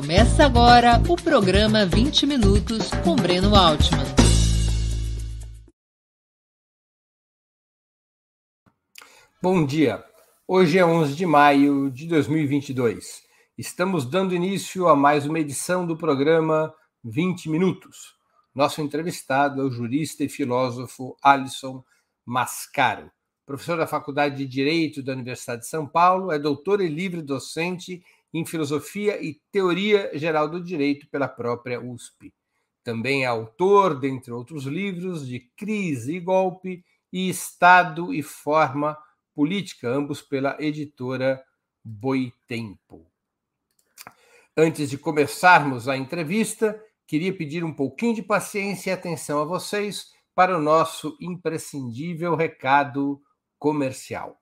Começa agora o programa 20 Minutos com Breno Altman. Bom dia. Hoje é 11 de maio de 2022. Estamos dando início a mais uma edição do programa 20 Minutos. Nosso entrevistado é o jurista e filósofo Alisson Mascaro. Professor da Faculdade de Direito da Universidade de São Paulo, é doutor e livre docente em Filosofia e Teoria Geral do Direito pela própria USP. Também é autor, dentre outros livros, de Crise e Golpe e Estado e Forma Política, ambos pela editora Boitempo. Antes de começarmos a entrevista, queria pedir um pouquinho de paciência e atenção a vocês para o nosso imprescindível recado comercial.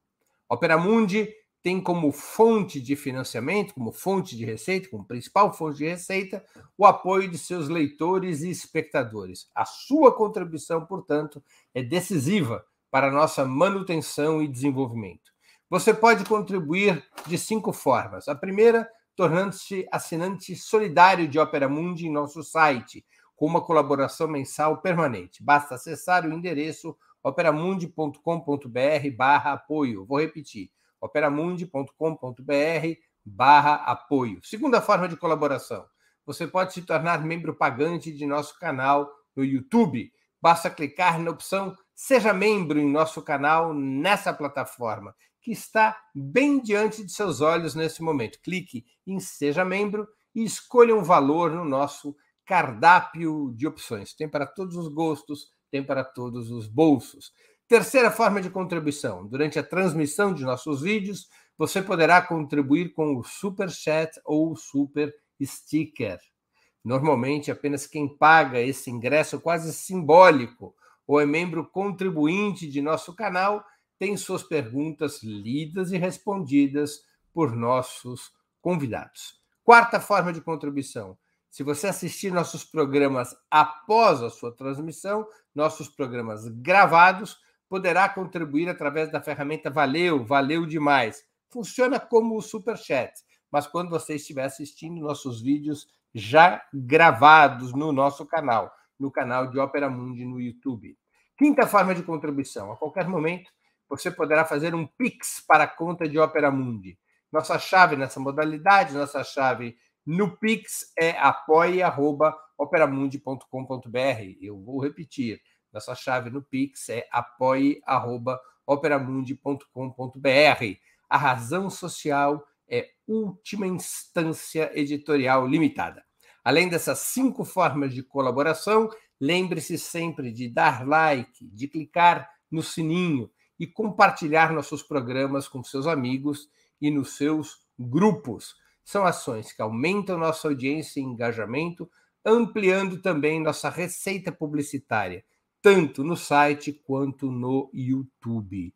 Opera Mundi tem como fonte de financiamento, como fonte de receita, como principal fonte de receita, o apoio de seus leitores e espectadores. A sua contribuição, portanto, é decisiva para a nossa manutenção e desenvolvimento. Você pode contribuir de cinco formas. A primeira, tornando-se assinante solidário de Opera Mundi em nosso site, com uma colaboração mensal permanente. Basta acessar o endereço operamundi.com.br barra apoio. Vou repetir operamundi.com.br barra apoio. Segunda forma de colaboração. Você pode se tornar membro pagante de nosso canal no YouTube. Basta clicar na opção Seja Membro em nosso canal nessa plataforma, que está bem diante de seus olhos nesse momento. Clique em Seja Membro e escolha um valor no nosso cardápio de opções. Tem para todos os gostos, tem para todos os bolsos. Terceira forma de contribuição: durante a transmissão de nossos vídeos, você poderá contribuir com o Super Chat ou Super Sticker. Normalmente, apenas quem paga esse ingresso quase simbólico ou é membro contribuinte de nosso canal tem suas perguntas lidas e respondidas por nossos convidados. Quarta forma de contribuição: se você assistir nossos programas após a sua transmissão, nossos programas gravados, poderá contribuir através da ferramenta Valeu, valeu demais. Funciona como o Super Chat, mas quando você estiver assistindo nossos vídeos já gravados no nosso canal, no canal de Opera Mundi no YouTube. Quinta forma de contribuição: a qualquer momento você poderá fazer um Pix para a conta de Opera Mundi. Nossa chave nessa modalidade, nossa chave no Pix é apoie.operamundi.com.br. Eu vou repetir nossa chave no Pix é apoie.operamundi.com.br. A razão social é última instância editorial limitada. Além dessas cinco formas de colaboração, lembre-se sempre de dar like, de clicar no sininho e compartilhar nossos programas com seus amigos e nos seus grupos. São ações que aumentam nossa audiência e engajamento, ampliando também nossa receita publicitária tanto no site quanto no YouTube.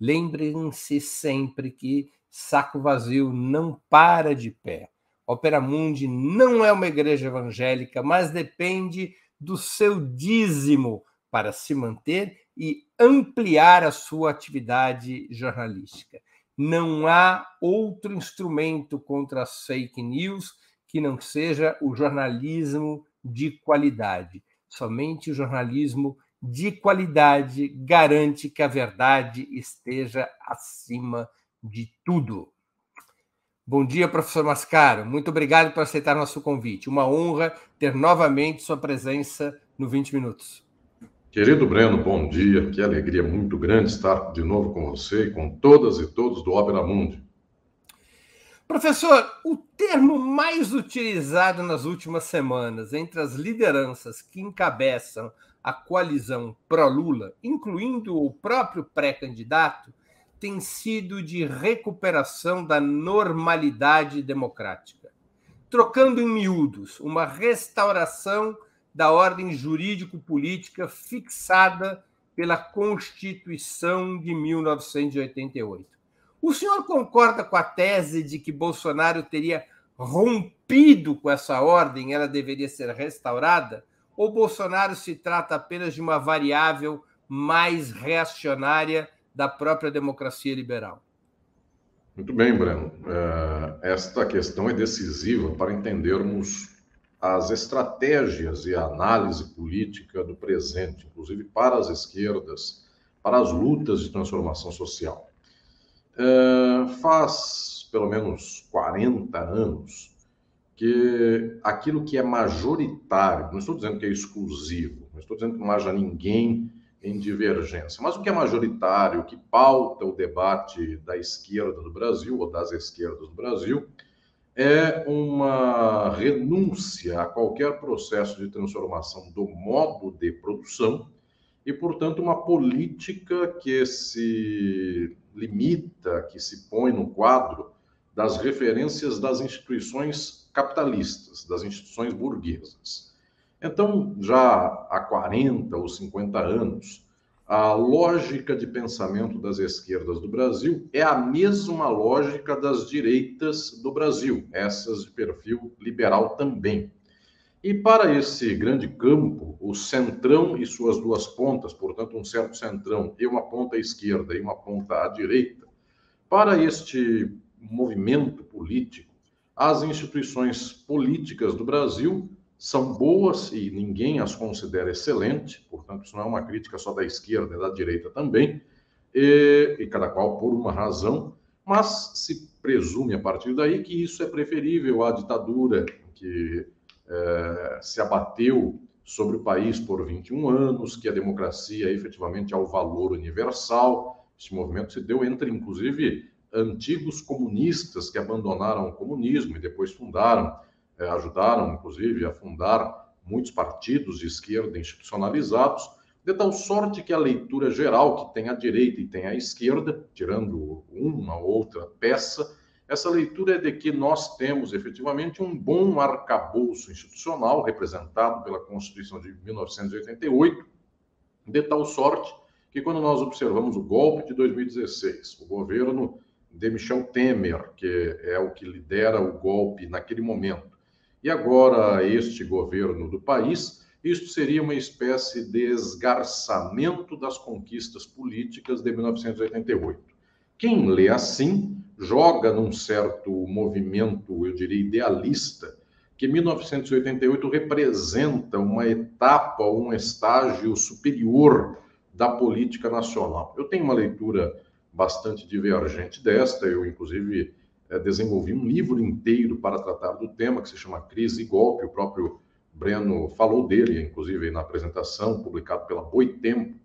Lembrem-se sempre que saco vazio não para de pé. Opera Mundi não é uma igreja evangélica, mas depende do seu dízimo para se manter e ampliar a sua atividade jornalística. Não há outro instrumento contra as fake news que não seja o jornalismo de qualidade. Somente o jornalismo de qualidade garante que a verdade esteja acima de tudo. Bom dia, professor Mascaro. Muito obrigado por aceitar nosso convite. Uma honra ter novamente sua presença no 20 Minutos. Querido Breno, bom dia. Que alegria muito grande estar de novo com você e com todas e todos do Ópera Mundi. Professor, o termo mais utilizado nas últimas semanas entre as lideranças que encabeçam a coalizão pró-Lula, incluindo o próprio pré-candidato, tem sido de recuperação da normalidade democrática. Trocando em miúdos, uma restauração da ordem jurídico-política fixada pela Constituição de 1988. O senhor concorda com a tese de que Bolsonaro teria rompido com essa ordem, ela deveria ser restaurada? Ou Bolsonaro se trata apenas de uma variável mais reacionária da própria democracia liberal? Muito bem, Breno. É, esta questão é decisiva para entendermos as estratégias e a análise política do presente, inclusive para as esquerdas, para as lutas de transformação social. É, faz pelo menos 40 anos que aquilo que é majoritário, não estou dizendo que é exclusivo, não estou dizendo que não haja ninguém em divergência. Mas o que é majoritário, o que pauta o debate da esquerda do Brasil, ou das esquerdas do Brasil, é uma renúncia a qualquer processo de transformação do modo de produção e, portanto, uma política que se limita, que se põe no quadro das referências das instituições capitalistas, das instituições burguesas. Então, já há 40 ou 50 anos, a lógica de pensamento das esquerdas do Brasil é a mesma lógica das direitas do Brasil, essas de perfil liberal também. E para esse grande campo, o centrão e suas duas pontas, portanto, um certo centrão e uma ponta à esquerda e uma ponta à direita, para este movimento político, as instituições políticas do Brasil são boas e ninguém as considera excelentes, portanto, isso não é uma crítica só da esquerda, é da direita também, e, e cada qual por uma razão, mas se presume a partir daí que isso é preferível à ditadura que é, se abateu sobre o país por 21 anos, que a democracia efetivamente é o valor universal. Este movimento se deu entre, inclusive, antigos comunistas que abandonaram o comunismo e depois fundaram é, ajudaram, inclusive, a fundar muitos partidos de esquerda institucionalizados, de tal sorte que a leitura geral, que tem a direita e tem a esquerda, tirando uma ou outra peça, essa leitura é de que nós temos efetivamente um bom arcabouço institucional, representado pela Constituição de 1988, de tal sorte que, quando nós observamos o golpe de 2016, o governo de Michel Temer, que é o que lidera o golpe naquele momento, e agora este governo do país, isto seria uma espécie de esgarçamento das conquistas políticas de 1988. Quem lê assim joga num certo movimento, eu diria, idealista, que 1988 representa uma etapa, um estágio superior da política nacional. Eu tenho uma leitura bastante divergente desta, eu, inclusive, é, desenvolvi um livro inteiro para tratar do tema, que se chama Crise e Golpe. O próprio Breno falou dele, inclusive na apresentação, publicado pela Boitempo,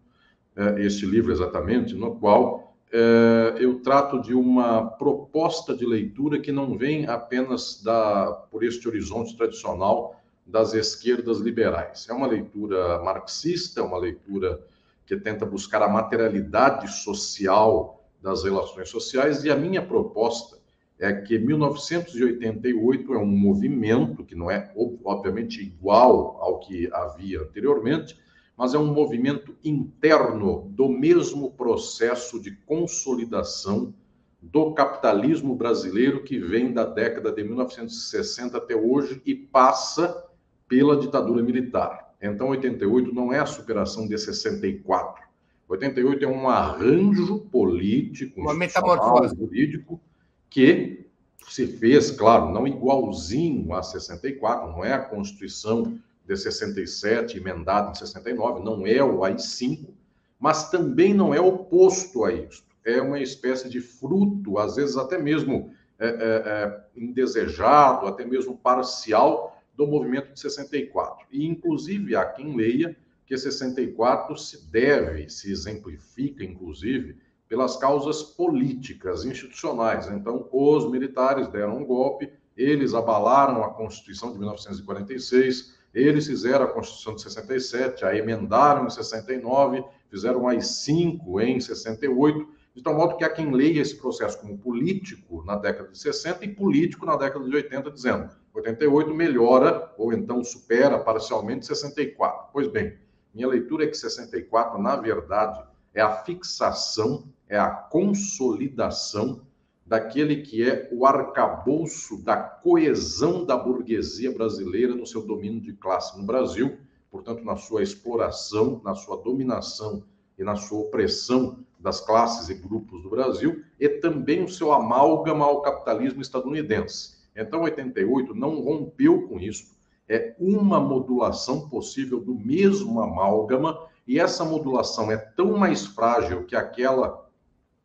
é, este livro exatamente, no qual é, eu trato de uma proposta de leitura que não vem apenas da, por este horizonte tradicional das esquerdas liberais. É uma leitura marxista, é uma leitura que tenta buscar a materialidade social das relações sociais, e a minha proposta é que 1988 é um movimento que não é obviamente igual ao que havia anteriormente, mas é um movimento interno do mesmo processo de consolidação do capitalismo brasileiro que vem da década de 1960 até hoje e passa pela ditadura militar. Então, 88 não é a superação de 64. 88 é um arranjo político, uma metamorfose jurídico que se fez, claro, não igualzinho a 64, não é a Constituição de 67 emendada em 69, não é o AI-5, mas também não é oposto a isso. É uma espécie de fruto, às vezes até mesmo é, é, é, indesejado, até mesmo parcial, do movimento de 64. E, inclusive, há quem leia que 64 se deve, se exemplifica, inclusive, pelas causas políticas, institucionais. Então, os militares deram um golpe, eles abalaram a Constituição de 1946, eles fizeram a Constituição de 67, a emendaram em 69, fizeram as cinco em 68, de tal modo que há quem leia esse processo como político na década de 60 e político na década de 80, dizendo 88 melhora ou então supera parcialmente 64. Pois bem, minha leitura é que 64, na verdade, é a fixação é a consolidação daquele que é o arcabouço da coesão da burguesia brasileira no seu domínio de classe no Brasil, portanto, na sua exploração, na sua dominação e na sua opressão das classes e grupos do Brasil e também o seu amálgama ao capitalismo estadunidense. Então, 88 não rompeu com isso. É uma modulação possível do mesmo amálgama, e essa modulação é tão mais frágil que aquela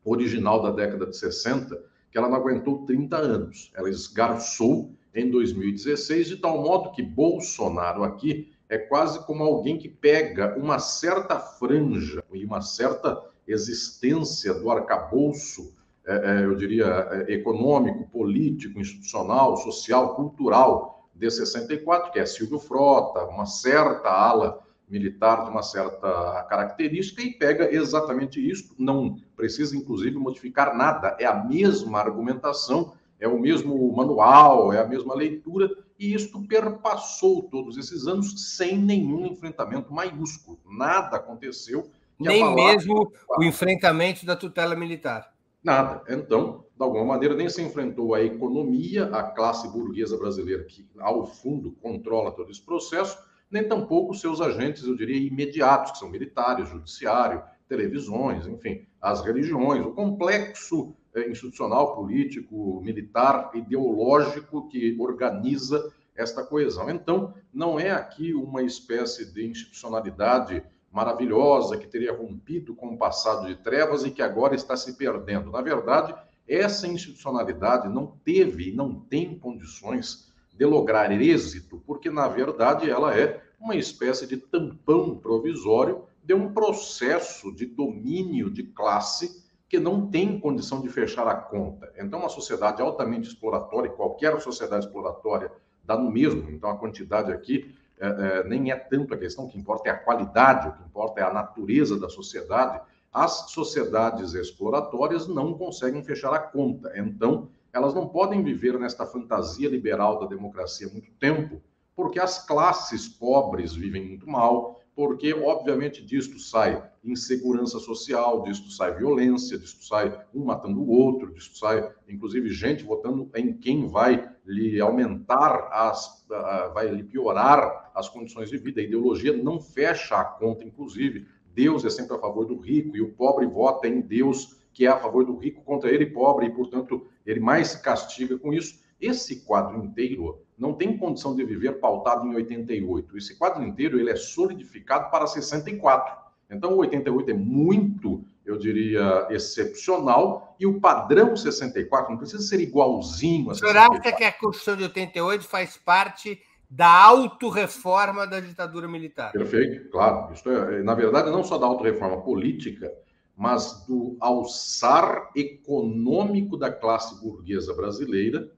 original da década de 60, que ela não aguentou 30 anos. Ela esgarçou em 2016, de tal modo que Bolsonaro aqui é quase como alguém que pega uma certa franja e uma certa existência do arcabouço, é, é, eu diria, é, econômico, político, institucional, social, cultural de 64, que é Silvio Frota, uma certa ala militar de uma certa característica, e pega exatamente isso, não precisa, inclusive, modificar nada, é a mesma argumentação, é o mesmo manual, é a mesma leitura, e isto perpassou todos esses anos sem nenhum enfrentamento maiúsculo. Nada aconteceu nem mesmo o enfrentamento da tutela militar. Nada. Então, de alguma maneira, nem se enfrentou a economia, a classe burguesa brasileira, que, ao fundo, controla todo esse processo, nem tampouco seus agentes, eu diria, imediatos, que são militares, judiciário, televisões, enfim, as religiões, o complexo eh, institucional, político, militar, ideológico que organiza esta coesão. Então, não é aqui uma espécie de institucionalidade maravilhosa que teria rompido com o passado de trevas e que agora está se perdendo. Na verdade, essa institucionalidade não teve e não tem condições de lograr êxito, porque na verdade ela é uma espécie de tampão provisório de um processo de domínio de classe que não tem condição de fechar a conta. Então, uma sociedade altamente exploratória, qualquer sociedade exploratória dá no mesmo. Então, a quantidade aqui é, é, nem é tanto a questão, o que importa é a qualidade, o que importa é a natureza da sociedade. As sociedades exploratórias não conseguem fechar a conta, então elas não podem viver nesta fantasia liberal da democracia muito tempo, porque as classes pobres vivem muito mal, porque, obviamente, disto sai insegurança social, disto sai violência, disto sai um matando o outro, disto sai, inclusive, gente votando em quem vai lhe aumentar as, vai lhe piorar as condições de vida. A ideologia não fecha a conta, inclusive. Deus é sempre a favor do rico e o pobre vota em Deus, que é a favor do rico contra ele pobre, e, portanto, ele mais se castiga com isso. Esse quadro inteiro não tem condição de viver pautado em 88. Esse quadro inteiro ele é solidificado para 64. Então, o 88 é muito, eu diria, excepcional, e o padrão 64 não precisa ser igualzinho a 64. O senhor acha que a Constituição de 88 faz parte da autorreforma da ditadura militar? Perfeito, claro. Isso é, na verdade, não só da autorreforma política, mas do alçar econômico da classe burguesa brasileira,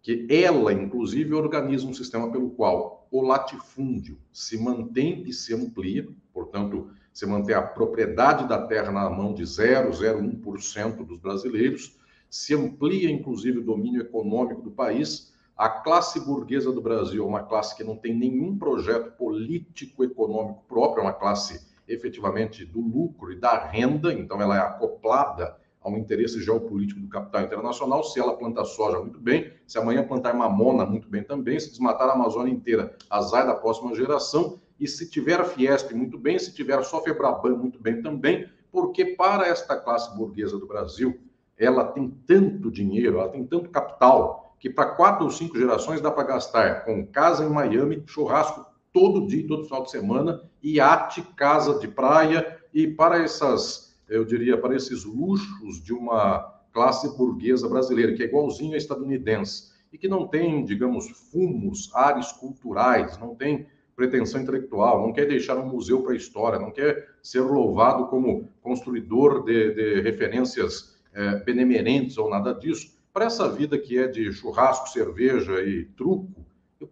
que ela, inclusive, organiza um sistema pelo qual o latifúndio se mantém e se amplia, portanto, se mantém a propriedade da terra na mão de 0,01% dos brasileiros, se amplia, inclusive, o domínio econômico do país. A classe burguesa do Brasil é uma classe que não tem nenhum projeto político-econômico próprio, é uma classe efetivamente do lucro e da renda, então ela é acoplada ao interesse geopolítico do capital internacional. Se ela plantar soja, muito bem. Se amanhã plantar mamona, muito bem também. Se desmatar a Amazônia inteira, azar da próxima geração. E se tiver a Fiesp, muito bem. Se tiver só Febraban, muito bem também. Porque para esta classe burguesa do Brasil, ela tem tanto dinheiro, ela tem tanto capital, que para quatro ou cinco gerações dá para gastar com casa em Miami, churrasco todo dia, todo final de semana, iate, casa de praia, e para essas eu diria, para esses luxos de uma classe burguesa brasileira, que é igualzinho à estadunidense, e que não tem, digamos, fumos, ares culturais, não tem pretensão intelectual, não quer deixar um museu para a história, não quer ser louvado como construidor de, de referências é, benemerentes ou nada disso. Para essa vida que é de churrasco, cerveja e truco,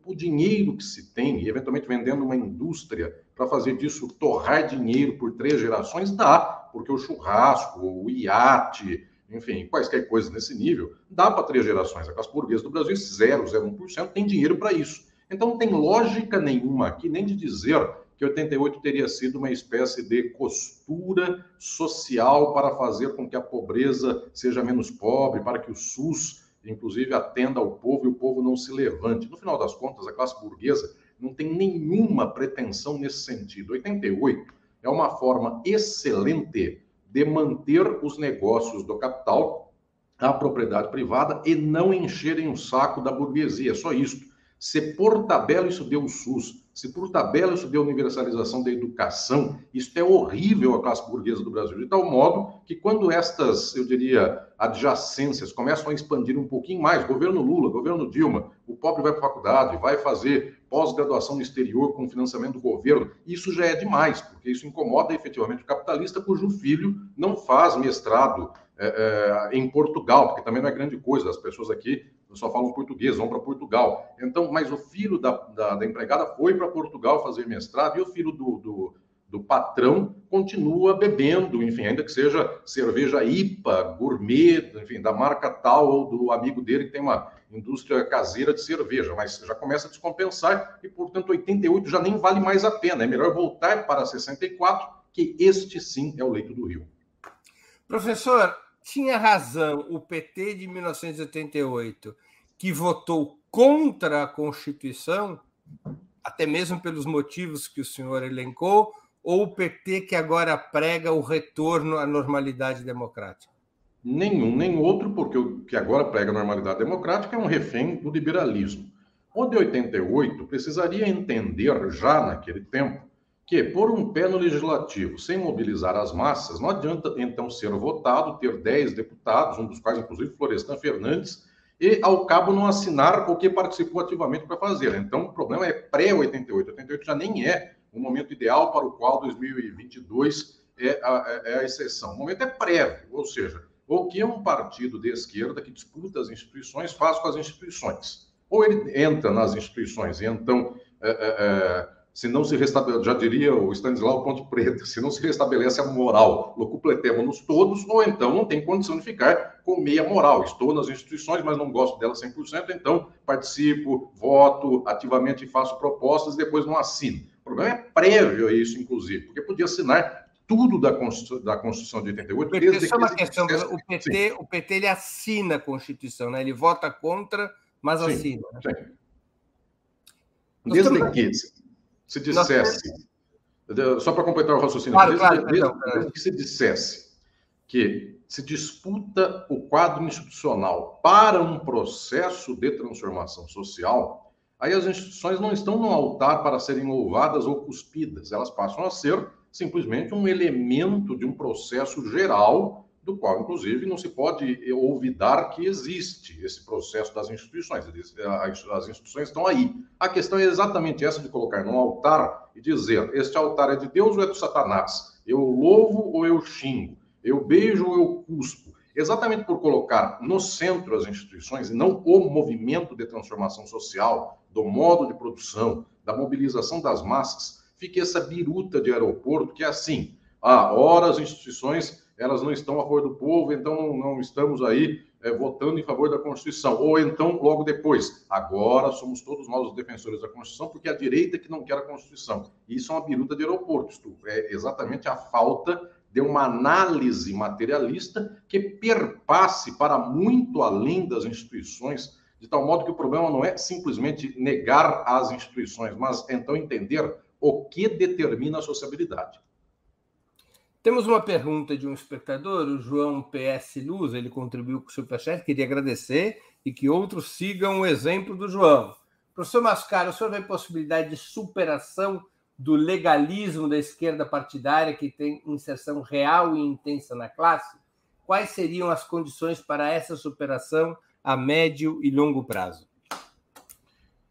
o dinheiro que se tem, e eventualmente vendendo uma indústria para fazer disso torrar dinheiro por três gerações, dá, porque o churrasco, o iate, enfim, quaisquer coisas nesse nível, dá para três gerações. A classe burguesa do Brasil, 0,01%, tem dinheiro para isso. Então, não tem lógica nenhuma aqui, nem de dizer que 88 teria sido uma espécie de costura social para fazer com que a pobreza seja menos pobre, para que o SUS inclusive atenda ao povo e o povo não se levante. No final das contas, a classe burguesa não tem nenhuma pretensão nesse sentido. 88 é uma forma excelente de manter os negócios do capital, a propriedade privada e não encherem o saco da burguesia. É só isso. Se por tabela isso deu o SUS, se por tabela isso deu universalização da educação, isso é horrível à classe burguesa do Brasil, de tal modo que quando estas, eu diria, adjacências começam a expandir um pouquinho mais, governo Lula, governo Dilma, o pobre vai para a faculdade, vai fazer pós-graduação no exterior com financiamento do governo, isso já é demais, porque isso incomoda efetivamente o capitalista cujo filho não faz mestrado é, é, em Portugal, porque também não é grande coisa, as pessoas aqui só falam português, vão para Portugal. Então, mas o filho da, da, da empregada foi para Portugal fazer mestrado e o filho do, do, do, patrão continua bebendo, enfim, ainda que seja cerveja IPA, gourmet, enfim, da marca tal ou do amigo dele que tem uma indústria caseira de cerveja, mas já começa a descompensar e, portanto, 88 já nem vale mais a pena. É melhor voltar para 64, que este sim é o leito do Rio. Professor, tinha razão o PT de 1988, que votou contra a Constituição, até mesmo pelos motivos que o senhor elencou, ou o PT que agora prega o retorno à normalidade democrática? Nenhum, nem outro, porque o que agora prega a normalidade democrática é um refém do liberalismo. O de 88 precisaria entender já naquele tempo que, por um pé no legislativo, sem mobilizar as massas, não adianta então ser votado, ter 10 deputados, um dos quais, inclusive, Florestan Fernandes, e, ao cabo, não assinar o que participou ativamente para fazer. Então, o problema é pré-88. 88 já nem é o momento ideal para o qual 2022 é a, é a exceção. O momento é prévio, ou seja, o que um partido de esquerda que disputa as instituições faz com as instituições. Ou ele entra nas instituições e então é, é, é se não se restabelece, já diria o Stanislau Ponte Preta, se não se restabelece a moral, locupletemos-nos todos, ou então não tem condição de ficar com meia moral. Estou nas instituições, mas não gosto delas 100%, então participo, voto ativamente e faço propostas e depois não assino. O problema é prévio a isso, inclusive, porque podia assinar tudo da Constituição, da Constituição de 88. O PT, desde só uma questão, o PT, o PT ele assina a Constituição, né? ele vota contra, mas sim, assina. Sim. Desde que se dissesse, Nós... só para completar o raciocínio, claro, claro, desde que se dissesse que se disputa o quadro institucional para um processo de transformação social, aí as instituições não estão no altar para serem louvadas ou cuspidas, elas passam a ser simplesmente um elemento de um processo geral do qual, inclusive, não se pode olvidar que existe esse processo das instituições. As instituições estão aí. A questão é exatamente essa de colocar num altar e dizer: este altar é de Deus ou é do Satanás? Eu louvo ou eu xingo? Eu beijo ou eu cuspo? Exatamente por colocar no centro as instituições e não o movimento de transformação social, do modo de produção, da mobilização das massas, fica essa biruta de aeroporto que é assim: ah, ora as instituições elas não estão a favor do povo, então não, estamos aí é, votando em favor da Constituição. Ou então, logo depois, agora somos todos nós os defensores da Constituição, porque é a direita que não quer a Constituição. Isso é uma biruta de aeroporto, isto é exatamente a falta de uma análise materialista que perpasse para muito além das instituições, de tal modo que o problema não é simplesmente negar as instituições, mas então entender o que determina a sociabilidade. Temos uma pergunta de um espectador, o João PS Luz, ele contribuiu com o Superchat, queria agradecer e que outros sigam o exemplo do João. Professor Mascaro, o senhor vê possibilidade de superação do legalismo da esquerda partidária que tem inserção real e intensa na classe? Quais seriam as condições para essa superação a médio e longo prazo?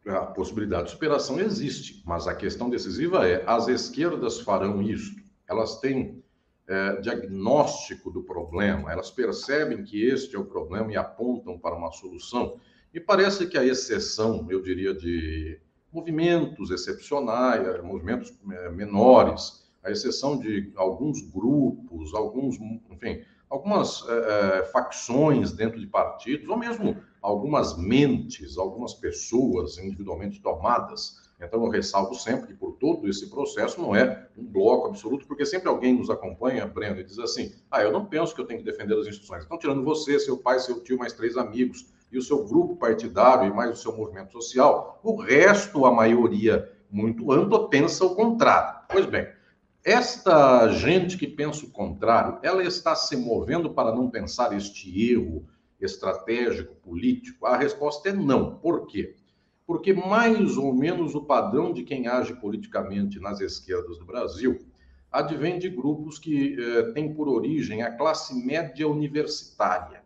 A possibilidade de superação existe, mas a questão decisiva é: as esquerdas farão isso? Elas têm é, diagnóstico do problema, elas percebem que este é o problema e apontam para uma solução. E parece que a exceção, eu diria, de movimentos excepcionais, movimentos é, menores, a exceção de alguns grupos, alguns, enfim, algumas é, é, facções dentro de partidos, ou mesmo algumas mentes, algumas pessoas individualmente tomadas então, eu ressalvo sempre que por todo esse processo não é um bloco absoluto, porque sempre alguém nos acompanha, Breno, e diz assim: ah, eu não penso que eu tenho que defender as instituições. Estão tirando você, seu pai, seu tio, mais três amigos, e o seu grupo partidário e mais o seu movimento social. O resto, a maioria muito ampla, pensa o contrário. Pois bem, esta gente que pensa o contrário, ela está se movendo para não pensar este erro estratégico, político? A resposta é não. Por quê? Porque mais ou menos o padrão de quem age politicamente nas esquerdas do Brasil advém de grupos que eh, têm por origem a classe média universitária.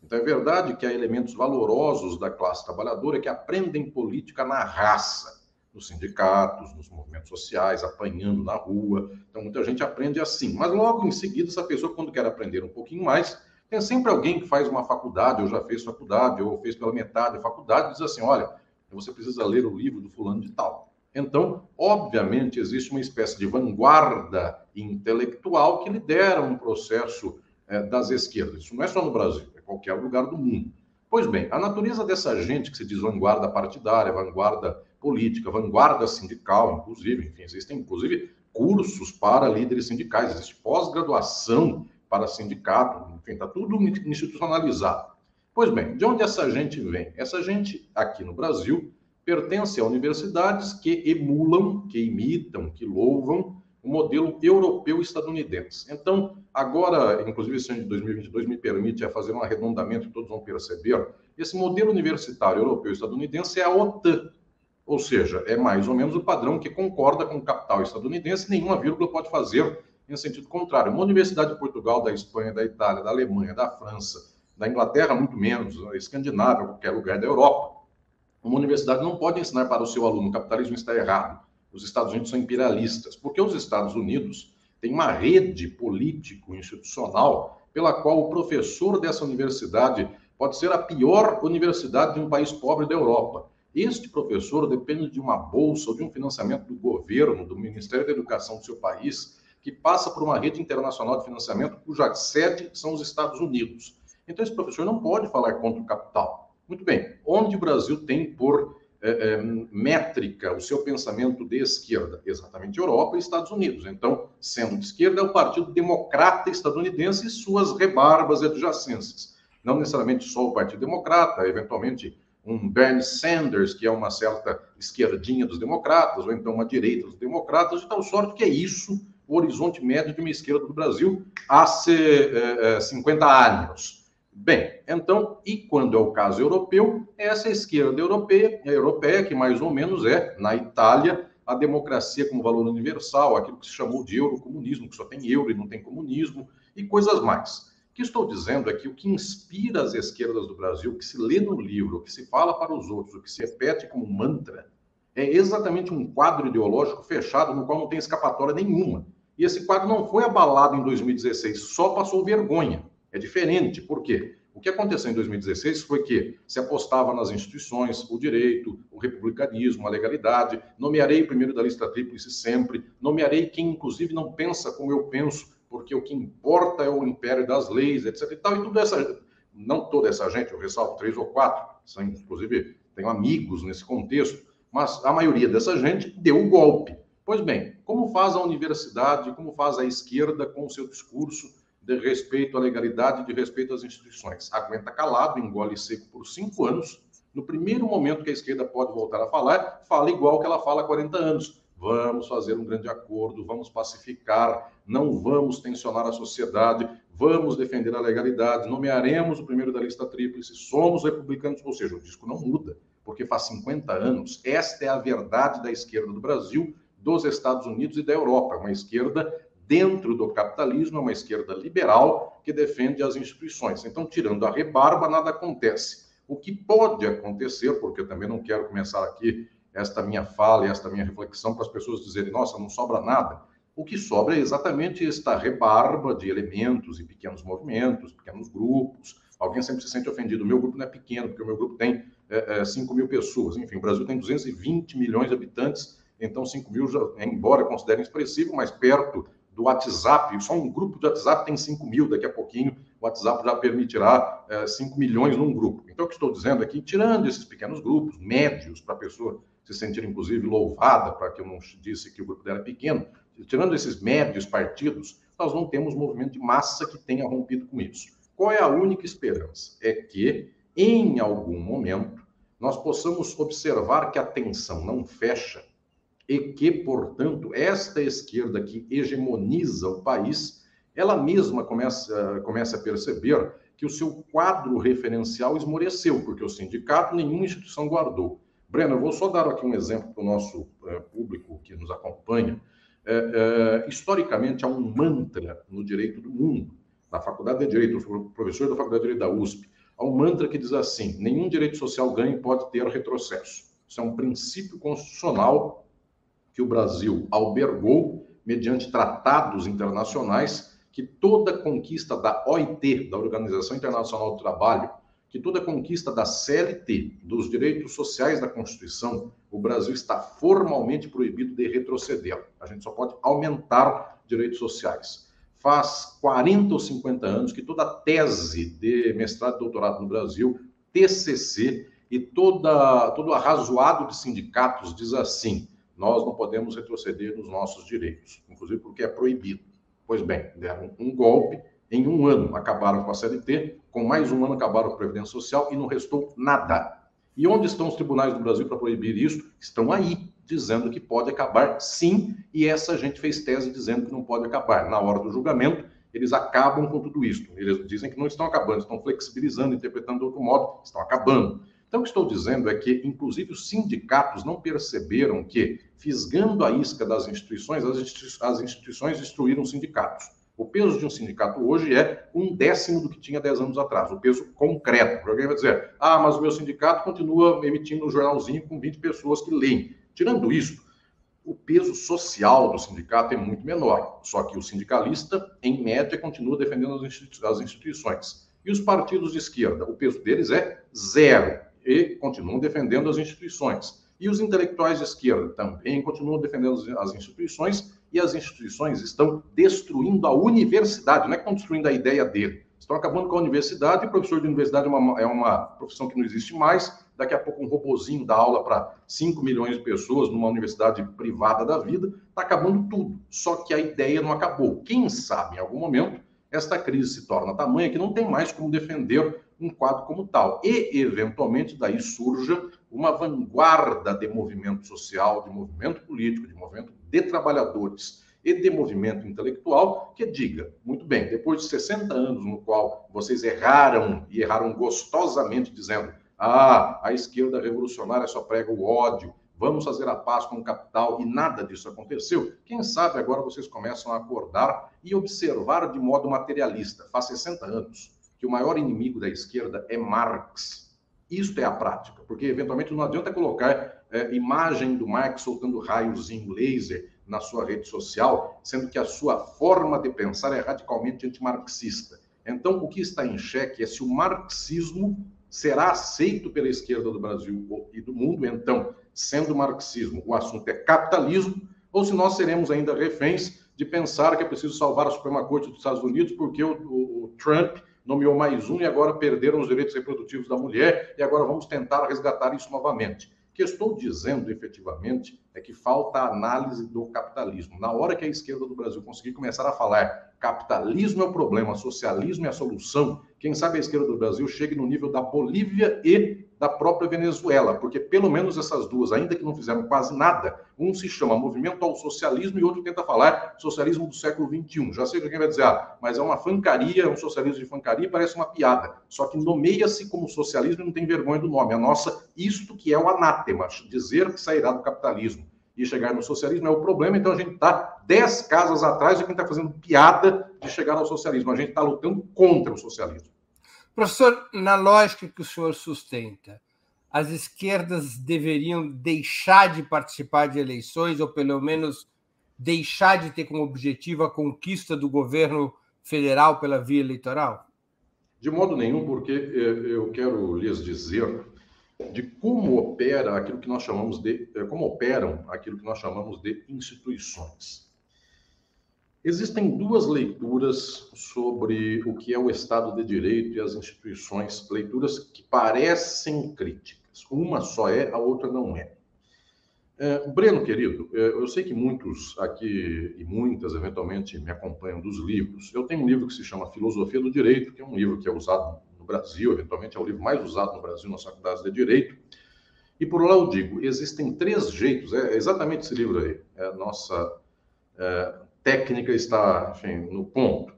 Então é verdade que há elementos valorosos da classe trabalhadora que aprendem política na raça, nos sindicatos, nos movimentos sociais, apanhando na rua. Então muita gente aprende assim. Mas logo em seguida, essa pessoa, quando quer aprender um pouquinho mais, tem sempre alguém que faz uma faculdade, ou já fez faculdade, ou fez pela metade da faculdade, e diz assim: olha, você precisa ler o livro do fulano de tal. Então, obviamente, existe uma espécie de vanguarda intelectual que lidera um processo é, das esquerdas. Isso não é só no Brasil, é qualquer lugar do mundo. Pois bem, a natureza dessa gente que se diz vanguarda partidária, vanguarda política, vanguarda sindical, inclusive, enfim, existem inclusive cursos para líderes sindicais, existe pós-graduação para sindicato, enfim, está tudo institucionalizado. Pois bem, de onde essa gente vem? Essa gente aqui no Brasil pertence a universidades que emulam, que imitam, que louvam o modelo europeu estadunidense. Então, agora, inclusive esse ano de 2022 me permite fazer um arredondamento que todos vão perceber, esse modelo universitário europeu estadunidense é a OTAN, ou seja, é mais ou menos o padrão que concorda com o capital estadunidense, nenhuma vírgula pode fazer em sentido contrário. Uma universidade de Portugal, da Espanha, da Itália, da Alemanha, da França, da Inglaterra, muito menos, da Escandinávia, qualquer lugar da Europa, uma universidade não pode ensinar para o seu aluno o capitalismo está errado. Os Estados Unidos são imperialistas, porque os Estados Unidos têm uma rede político-institucional pela qual o professor dessa universidade pode ser a pior universidade de um país pobre da Europa. Este professor depende de uma bolsa ou de um financiamento do governo, do Ministério da Educação do seu país, que passa por uma rede internacional de financiamento cuja sede são os Estados Unidos. Então, esse professor não pode falar contra o capital. Muito bem, onde o Brasil tem por é, é, métrica o seu pensamento de esquerda? Exatamente Europa e Estados Unidos. Então, sendo de esquerda, é o Partido Democrata estadunidense e suas rebarbas adjacências. Não necessariamente só o Partido Democrata, eventualmente um Bernie Sanders, que é uma certa esquerdinha dos democratas, ou então uma direita dos democratas, de tal sorte que é isso o horizonte médio de uma esquerda do Brasil há é, 50 anos. Bem, então, e quando é o caso europeu, essa esquerda europeia, europeia, que mais ou menos é, na Itália, a democracia como valor universal, aquilo que se chamou de eurocomunismo, que só tem euro e não tem comunismo, e coisas mais. O que estou dizendo é que o que inspira as esquerdas do Brasil, o que se lê no livro, o que se fala para os outros, o que se repete como mantra, é exatamente um quadro ideológico fechado no qual não tem escapatória nenhuma. E esse quadro não foi abalado em 2016, só passou vergonha. É diferente, por quê? O que aconteceu em 2016 foi que se apostava nas instituições, o direito, o republicanismo, a legalidade. Nomearei o primeiro da lista tríplice sempre. Nomearei quem, inclusive, não pensa como eu penso, porque o que importa é o império das leis, etc. E, tal, e tudo essa, não toda essa gente, eu ressalto três ou quatro, são, inclusive tenho amigos nesse contexto, mas a maioria dessa gente deu o golpe. Pois bem, como faz a universidade, como faz a esquerda com o seu discurso de respeito à legalidade, de respeito às instituições? Aguenta calado, engole seco por cinco anos. No primeiro momento que a esquerda pode voltar a falar, fala igual que ela fala há 40 anos vamos fazer um grande acordo, vamos pacificar, não vamos tensionar a sociedade, vamos defender a legalidade, nomearemos o primeiro da lista tríplice, somos republicanos, ou seja, o disco não muda, porque faz 50 anos, esta é a verdade da esquerda do Brasil, dos Estados Unidos e da Europa, uma esquerda dentro do capitalismo, uma esquerda liberal que defende as instituições. Então, tirando a rebarba, nada acontece. O que pode acontecer, porque eu também não quero começar aqui esta minha fala e esta minha reflexão para as pessoas dizerem, nossa, não sobra nada. O que sobra é exatamente esta rebarba de elementos e pequenos movimentos, pequenos grupos. Alguém sempre se sente ofendido. O meu grupo não é pequeno, porque o meu grupo tem é, é, 5 mil pessoas. Enfim, o Brasil tem 220 milhões de habitantes, então 5 mil, já, embora considerem expressivo, mas perto do WhatsApp, só um grupo de WhatsApp tem 5 mil, daqui a pouquinho o WhatsApp já permitirá é, 5 milhões num grupo. Então, o que estou dizendo aqui, tirando esses pequenos grupos, médios, para a pessoa se sentir, inclusive, louvada, para que eu não disse que o grupo dela é pequeno, tirando esses médios partidos, nós não temos movimento de massa que tenha rompido com isso. Qual é a única esperança? É que, em algum momento, nós possamos observar que a tensão não fecha e que, portanto, esta esquerda que hegemoniza o país, ela mesma começa, começa a perceber que o seu quadro referencial esmoreceu, porque o sindicato nenhuma instituição guardou. Breno, eu vou só dar aqui um exemplo para o nosso é, público que nos acompanha. É, é, historicamente, há um mantra no direito do mundo, na Faculdade de Direito, o professor da Faculdade de Direito da USP, há um mantra que diz assim: nenhum direito social ganho pode ter retrocesso. Isso é um princípio constitucional que o Brasil albergou mediante tratados internacionais que toda conquista da OIT, da Organização Internacional do Trabalho, que toda conquista da CLT, dos direitos sociais da Constituição, o Brasil está formalmente proibido de retroceder. A gente só pode aumentar direitos sociais. Faz 40 ou 50 anos que toda tese de mestrado e doutorado no Brasil, TCC e toda, todo arrazoado de sindicatos diz assim: nós não podemos retroceder nos nossos direitos, inclusive porque é proibido. Pois bem, deram um golpe em um ano, acabaram com a CLT, com mais um ano acabaram com a Previdência Social e não restou nada. E onde estão os tribunais do Brasil para proibir isso? Estão aí, dizendo que pode acabar sim, e essa gente fez tese dizendo que não pode acabar. Na hora do julgamento, eles acabam com tudo isso. Eles dizem que não estão acabando, estão flexibilizando, interpretando de outro modo, estão acabando. Então, o que estou dizendo é que, inclusive, os sindicatos não perceberam que, fisgando a isca das instituições, as instituições destruíram sindicatos. O peso de um sindicato hoje é um décimo do que tinha 10 anos atrás, o peso concreto. Alguém vai dizer, ah, mas o meu sindicato continua emitindo um jornalzinho com 20 pessoas que leem. Tirando isso, o peso social do sindicato é muito menor. Só que o sindicalista, em média, continua defendendo as instituições. E os partidos de esquerda, o peso deles é zero e continuam defendendo as instituições. E os intelectuais de esquerda também continuam defendendo as instituições e as instituições estão destruindo a universidade, não é que estão destruindo a ideia dele. Estão acabando com a universidade, e professor de universidade é uma, é uma profissão que não existe mais. Daqui a pouco um robozinho dá aula para 5 milhões de pessoas numa universidade privada da vida. Está acabando tudo. Só que a ideia não acabou. Quem sabe, em algum momento, esta crise se torna tamanha que não tem mais como defender um quadro como tal. E, eventualmente, daí surja uma vanguarda de movimento social, de movimento político, de movimento de trabalhadores e de movimento intelectual que diga, muito bem, depois de 60 anos no qual vocês erraram e erraram gostosamente dizendo, ah, a esquerda revolucionária só prega o ódio, vamos fazer a paz com o capital e nada disso aconteceu, quem sabe agora vocês começam a acordar e observar de modo materialista. Faz 60 anos que o maior inimigo da esquerda é Marx. Isto é a prática, porque eventualmente não adianta colocar é, imagem do Marx soltando raios em laser na sua rede social, sendo que a sua forma de pensar é radicalmente antimarxista. Então, o que está em xeque é se o marxismo será aceito pela esquerda do Brasil e do mundo, então, sendo marxismo, o assunto é capitalismo, ou se nós seremos ainda reféns de pensar que é preciso salvar a Suprema Corte dos Estados Unidos porque o, o, o Trump nomeou mais um e agora perderam os direitos reprodutivos da mulher e agora vamos tentar resgatar isso novamente. O que estou dizendo efetivamente é que falta análise do capitalismo. Na hora que a esquerda do Brasil conseguir começar a falar capitalismo é o problema, socialismo é a solução, quem sabe a esquerda do Brasil chegue no nível da Bolívia e da própria Venezuela, porque pelo menos essas duas, ainda que não fizeram quase nada, um se chama Movimento ao Socialismo e outro tenta falar socialismo do século XXI. Já sei que alguém vai dizer, ah, mas é uma fancaria, é um socialismo de fancaria, parece uma piada. Só que nomeia-se como socialismo e não tem vergonha do nome. A nossa, isto que é o anátema, dizer que sairá do capitalismo e chegar no socialismo é o problema, então a gente está dez casas atrás de quem está fazendo piada de chegar ao socialismo. A gente está lutando contra o socialismo. Professor, na lógica que o senhor sustenta, as esquerdas deveriam deixar de participar de eleições, ou pelo menos deixar de ter como objetivo a conquista do governo federal pela via eleitoral? De modo nenhum, porque eh, eu quero lhes dizer de como opera aquilo que nós chamamos de eh, como operam aquilo que nós chamamos de instituições. Existem duas leituras sobre o que é o Estado de Direito e as instituições, leituras que parecem críticas. Uma só é, a outra não é. é Breno, querido, é, eu sei que muitos aqui e muitas eventualmente me acompanham dos livros. Eu tenho um livro que se chama Filosofia do Direito, que é um livro que é usado no Brasil, eventualmente é o livro mais usado no Brasil nas faculdades de Direito. E por lá eu digo, existem três jeitos, é exatamente esse livro aí, é nossa é, técnica está, enfim, no ponto.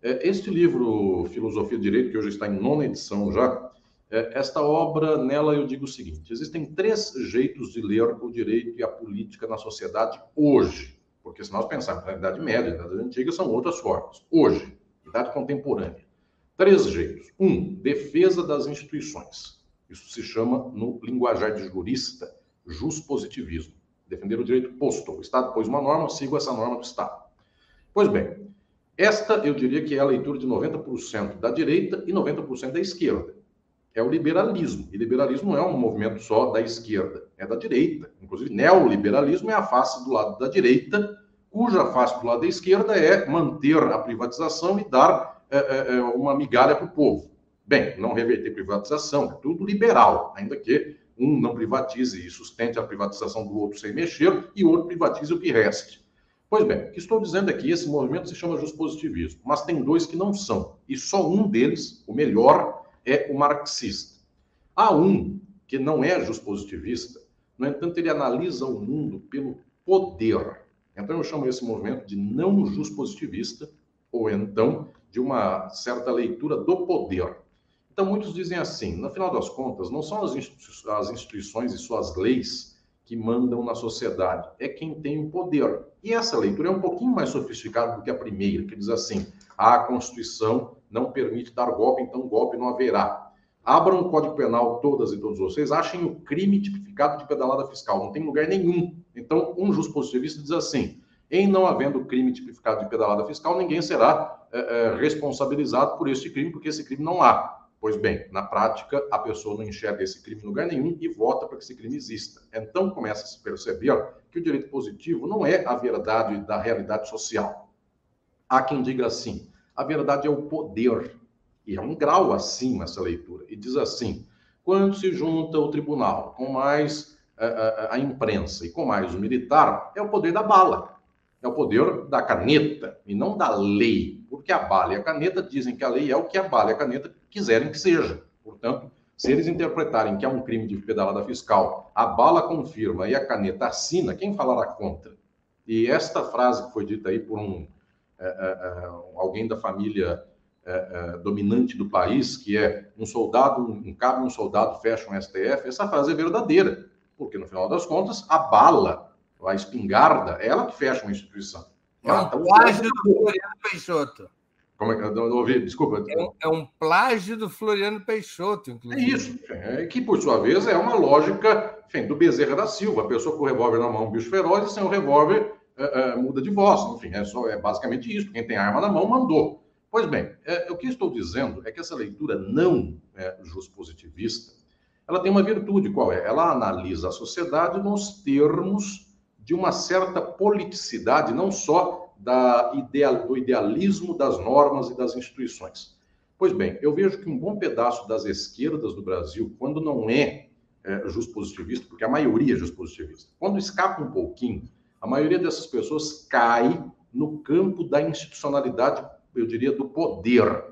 É, este livro, Filosofia do Direito, que hoje está em nona edição já, é, esta obra, nela eu digo o seguinte, existem três jeitos de ler o direito e a política na sociedade hoje, porque se nós pensarmos na Idade Média, na Idade Antiga, são outras formas. Hoje, Idade Contemporânea. Três jeitos. Um, defesa das instituições. Isso se chama, no linguajar de jurista, positivismo. Defender o direito posto. O Estado pôs uma norma, sigo essa norma do Estado. Pois bem, esta eu diria que é a leitura de 90% da direita e 90% da esquerda. É o liberalismo. E liberalismo não é um movimento só da esquerda, é da direita. Inclusive, neoliberalismo é a face do lado da direita, cuja face do lado da esquerda é manter a privatização e dar é, é, é uma migalha para o povo. Bem, não reverter privatização, é tudo liberal, ainda que um não privatize e sustente a privatização do outro sem mexer e o outro privatize o que reste. Pois bem, o que estou dizendo aqui, esse movimento se chama positivismo, mas tem dois que não são, e só um deles, o melhor, é o marxista. Há um que não é positivista, no entanto, ele analisa o mundo pelo poder. Então, eu chamo esse movimento de não positivista, ou então de uma certa leitura do poder. Então, muitos dizem assim: no final das contas, não são as instituições e suas leis que mandam na sociedade, é quem tem o poder. E essa leitura é um pouquinho mais sofisticada do que a primeira, que diz assim: a Constituição não permite dar golpe, então golpe não haverá. Abram o Código Penal, todas e todos vocês, achem o crime tipificado de pedalada fiscal. Não tem lugar nenhum. Então, um justo positivista diz assim: em não havendo crime tipificado de pedalada fiscal, ninguém será é, é, responsabilizado por este crime, porque esse crime não há. Pois bem, na prática, a pessoa não enxerga esse crime em lugar nenhum e vota para que esse crime exista. Então começa a se perceber que o direito positivo não é a verdade da realidade social. Há quem diga assim: a verdade é o poder. E é um grau acima essa leitura. E diz assim: quando se junta o tribunal com mais a, a, a imprensa e com mais o militar, é o poder da bala. É o poder da caneta e não da lei. Porque a bala e a caneta dizem que a lei é o que a bala e a caneta quiserem que seja. Portanto, se eles interpretarem que é um crime de pedalada fiscal, a bala confirma e a caneta assina, quem falará contra? E esta frase que foi dita aí por um é, é, é alguém da família é, é, dominante do país, que é um soldado, um, um cabo um soldado fecha um STF, essa frase é verdadeira, porque no final das contas, a bala, a espingarda, é ela que fecha uma instituição. É um plágio do Floriano Peixoto. Como é que eu não ouvi? Desculpa. É um, é um, plágio do Floriano Peixoto, inclusive. É isso. É, que, por sua vez, é uma lógica enfim, do Bezerra da Silva. A pessoa com o revólver na mão, um bicho feroz, e sem o revólver é, é, muda de voz. Enfim, é, só, é basicamente isso. Quem tem arma na mão, mandou. Pois bem, é, o que estou dizendo é que essa leitura não é, positivista, ela tem uma virtude, qual é? Ela analisa a sociedade nos termos de uma certa politicidade, não só da ideal, do idealismo das normas e das instituições. Pois bem, eu vejo que um bom pedaço das esquerdas do Brasil, quando não é, é positivista, porque a maioria é positivista, quando escapa um pouquinho, a maioria dessas pessoas cai no campo da institucionalidade, eu diria, do poder.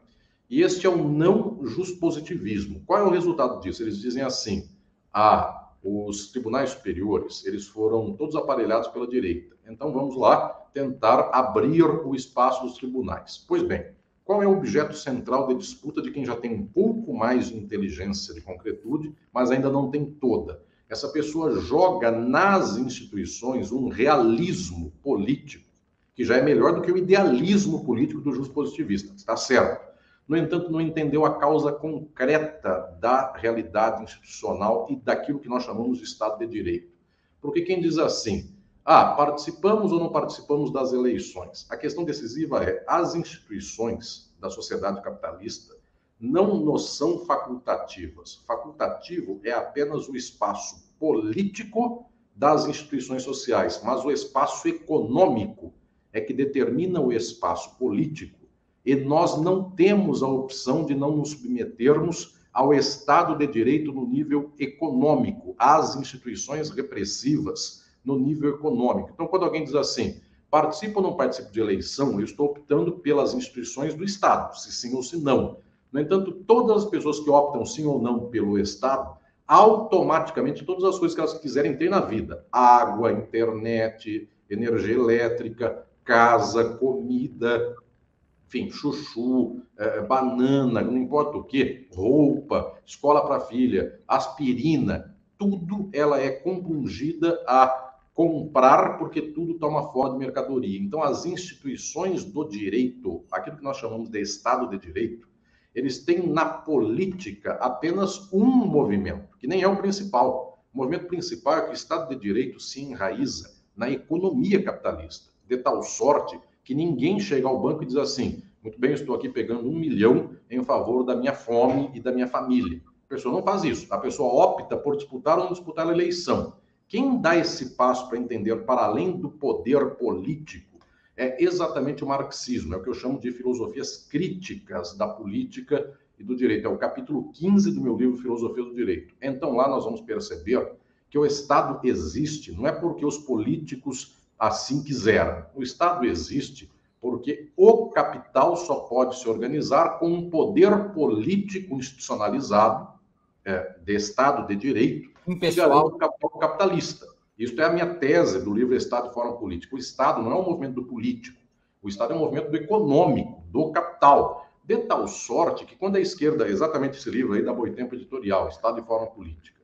E este é o não positivismo. Qual é o resultado disso? Eles dizem assim: ah, os tribunais superiores, eles foram todos aparelhados pela direita. Então vamos lá tentar abrir o espaço dos tribunais. Pois bem, qual é o objeto central de disputa de quem já tem um pouco mais de inteligência, de concretude, mas ainda não tem toda? Essa pessoa joga nas instituições um realismo político que já é melhor do que o idealismo político do justo positivista. Está certo. No entanto, não entendeu a causa concreta da realidade institucional e daquilo que nós chamamos de Estado de Direito. Porque quem diz assim, ah, participamos ou não participamos das eleições? A questão decisiva é: as instituições da sociedade capitalista não nos são facultativas. Facultativo é apenas o espaço político das instituições sociais, mas o espaço econômico é que determina o espaço político. E nós não temos a opção de não nos submetermos ao Estado de Direito no nível econômico, às instituições repressivas no nível econômico. Então, quando alguém diz assim, participo ou não participo de eleição, eu estou optando pelas instituições do Estado, se sim ou se não. No entanto, todas as pessoas que optam sim ou não pelo Estado automaticamente todas as coisas que elas quiserem ter na vida: água, internet, energia elétrica, casa, comida, enfim, chuchu, é, banana, não importa o que, roupa, escola para filha, aspirina, tudo ela é compungida a comprar porque tudo toma forma de mercadoria. Então, as instituições do direito, aquilo que nós chamamos de Estado de Direito, eles têm na política apenas um movimento, que nem é o principal. O movimento principal é que o Estado de Direito se enraiza na economia capitalista, de tal sorte que ninguém chega ao banco e diz assim: muito bem, estou aqui pegando um milhão em favor da minha fome e da minha família. A pessoa não faz isso. A pessoa opta por disputar ou não disputar a eleição. Quem dá esse passo para entender para além do poder político é exatamente o marxismo, é o que eu chamo de filosofias críticas da política e do direito. É o capítulo 15 do meu livro Filosofia do Direito. Então lá nós vamos perceber que o Estado existe não é porque os políticos assim quiseram. O Estado existe porque o capital só pode se organizar com um poder político institucionalizado é, de Estado de Direito impessoal do capital capitalista. Isso é a minha tese do livro Estado e Forma Política. O Estado não é um movimento do político. O Estado é um movimento do econômico, do capital. De tal sorte que quando a esquerda, exatamente esse livro aí da Boitempo Editorial, Estado e Forma Política,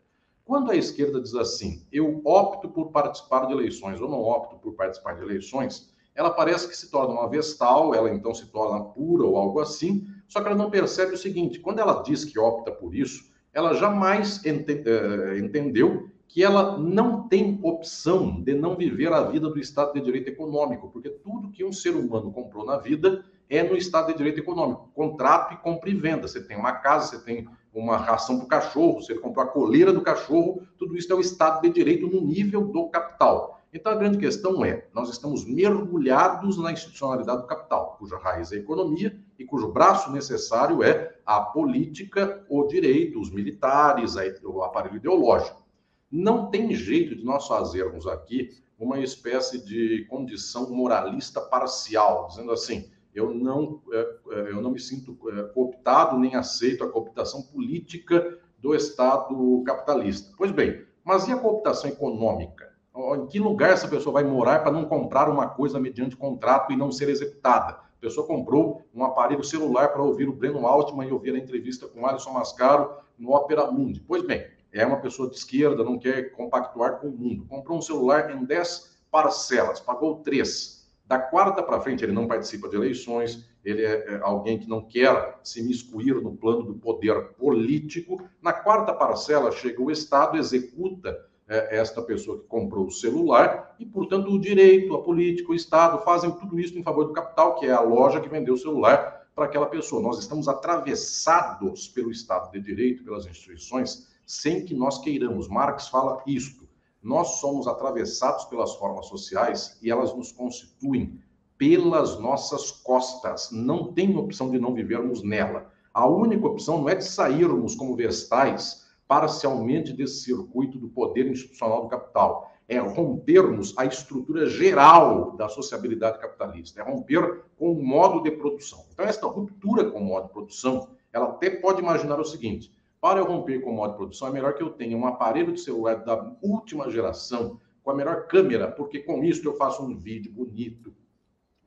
quando a esquerda diz assim, eu opto por participar de eleições ou não opto por participar de eleições, ela parece que se torna uma vestal, ela então se torna pura ou algo assim, só que ela não percebe o seguinte, quando ela diz que opta por isso, ela jamais ente, uh, entendeu que ela não tem opção de não viver a vida do Estado de Direito Econômico, porque tudo que um ser humano comprou na vida é no Estado de Direito Econômico. Contrato e compra e venda. Você tem uma casa, você tem uma ração para o cachorro, você comprou a coleira do cachorro, tudo isso é o Estado de Direito no nível do capital. Então, a grande questão é: nós estamos mergulhados na institucionalidade do capital, cuja raiz é a economia e cujo braço necessário é a política, o direito, os militares, o aparelho ideológico. Não tem jeito de nós fazermos aqui uma espécie de condição moralista parcial, dizendo assim: eu não, é, é, eu não me sinto é, cooptado nem aceito a cooptação política do Estado capitalista. Pois bem, mas e a cooptação econômica? Em que lugar essa pessoa vai morar para não comprar uma coisa mediante contrato e não ser executada? A pessoa comprou um aparelho celular para ouvir o Breno Altman e ouvir a entrevista com Alisson Mascaro no Opera Mundi. Pois bem, é uma pessoa de esquerda, não quer compactuar com o mundo. Comprou um celular em 10 parcelas, pagou 3. Da quarta para frente, ele não participa de eleições, ele é, é alguém que não quer se miscuir no plano do poder político. Na quarta parcela, chega o Estado, executa é, esta pessoa que comprou o celular e, portanto, o direito, a política, o Estado fazem tudo isso em favor do capital, que é a loja que vendeu o celular para aquela pessoa. Nós estamos atravessados pelo Estado de Direito, pelas instituições, sem que nós queiramos. Marx fala isto. Nós somos atravessados pelas formas sociais e elas nos constituem pelas nossas costas. Não tem opção de não vivermos nela. A única opção não é de sairmos como vestais parcialmente desse circuito do poder institucional do capital. É rompermos a estrutura geral da sociabilidade capitalista, é romper com o modo de produção. Então, esta ruptura com o modo de produção, ela até pode imaginar o seguinte: para eu romper com o modo de produção, é melhor que eu tenha um aparelho de celular da última geração, com a melhor câmera, porque com isso eu faço um vídeo bonito,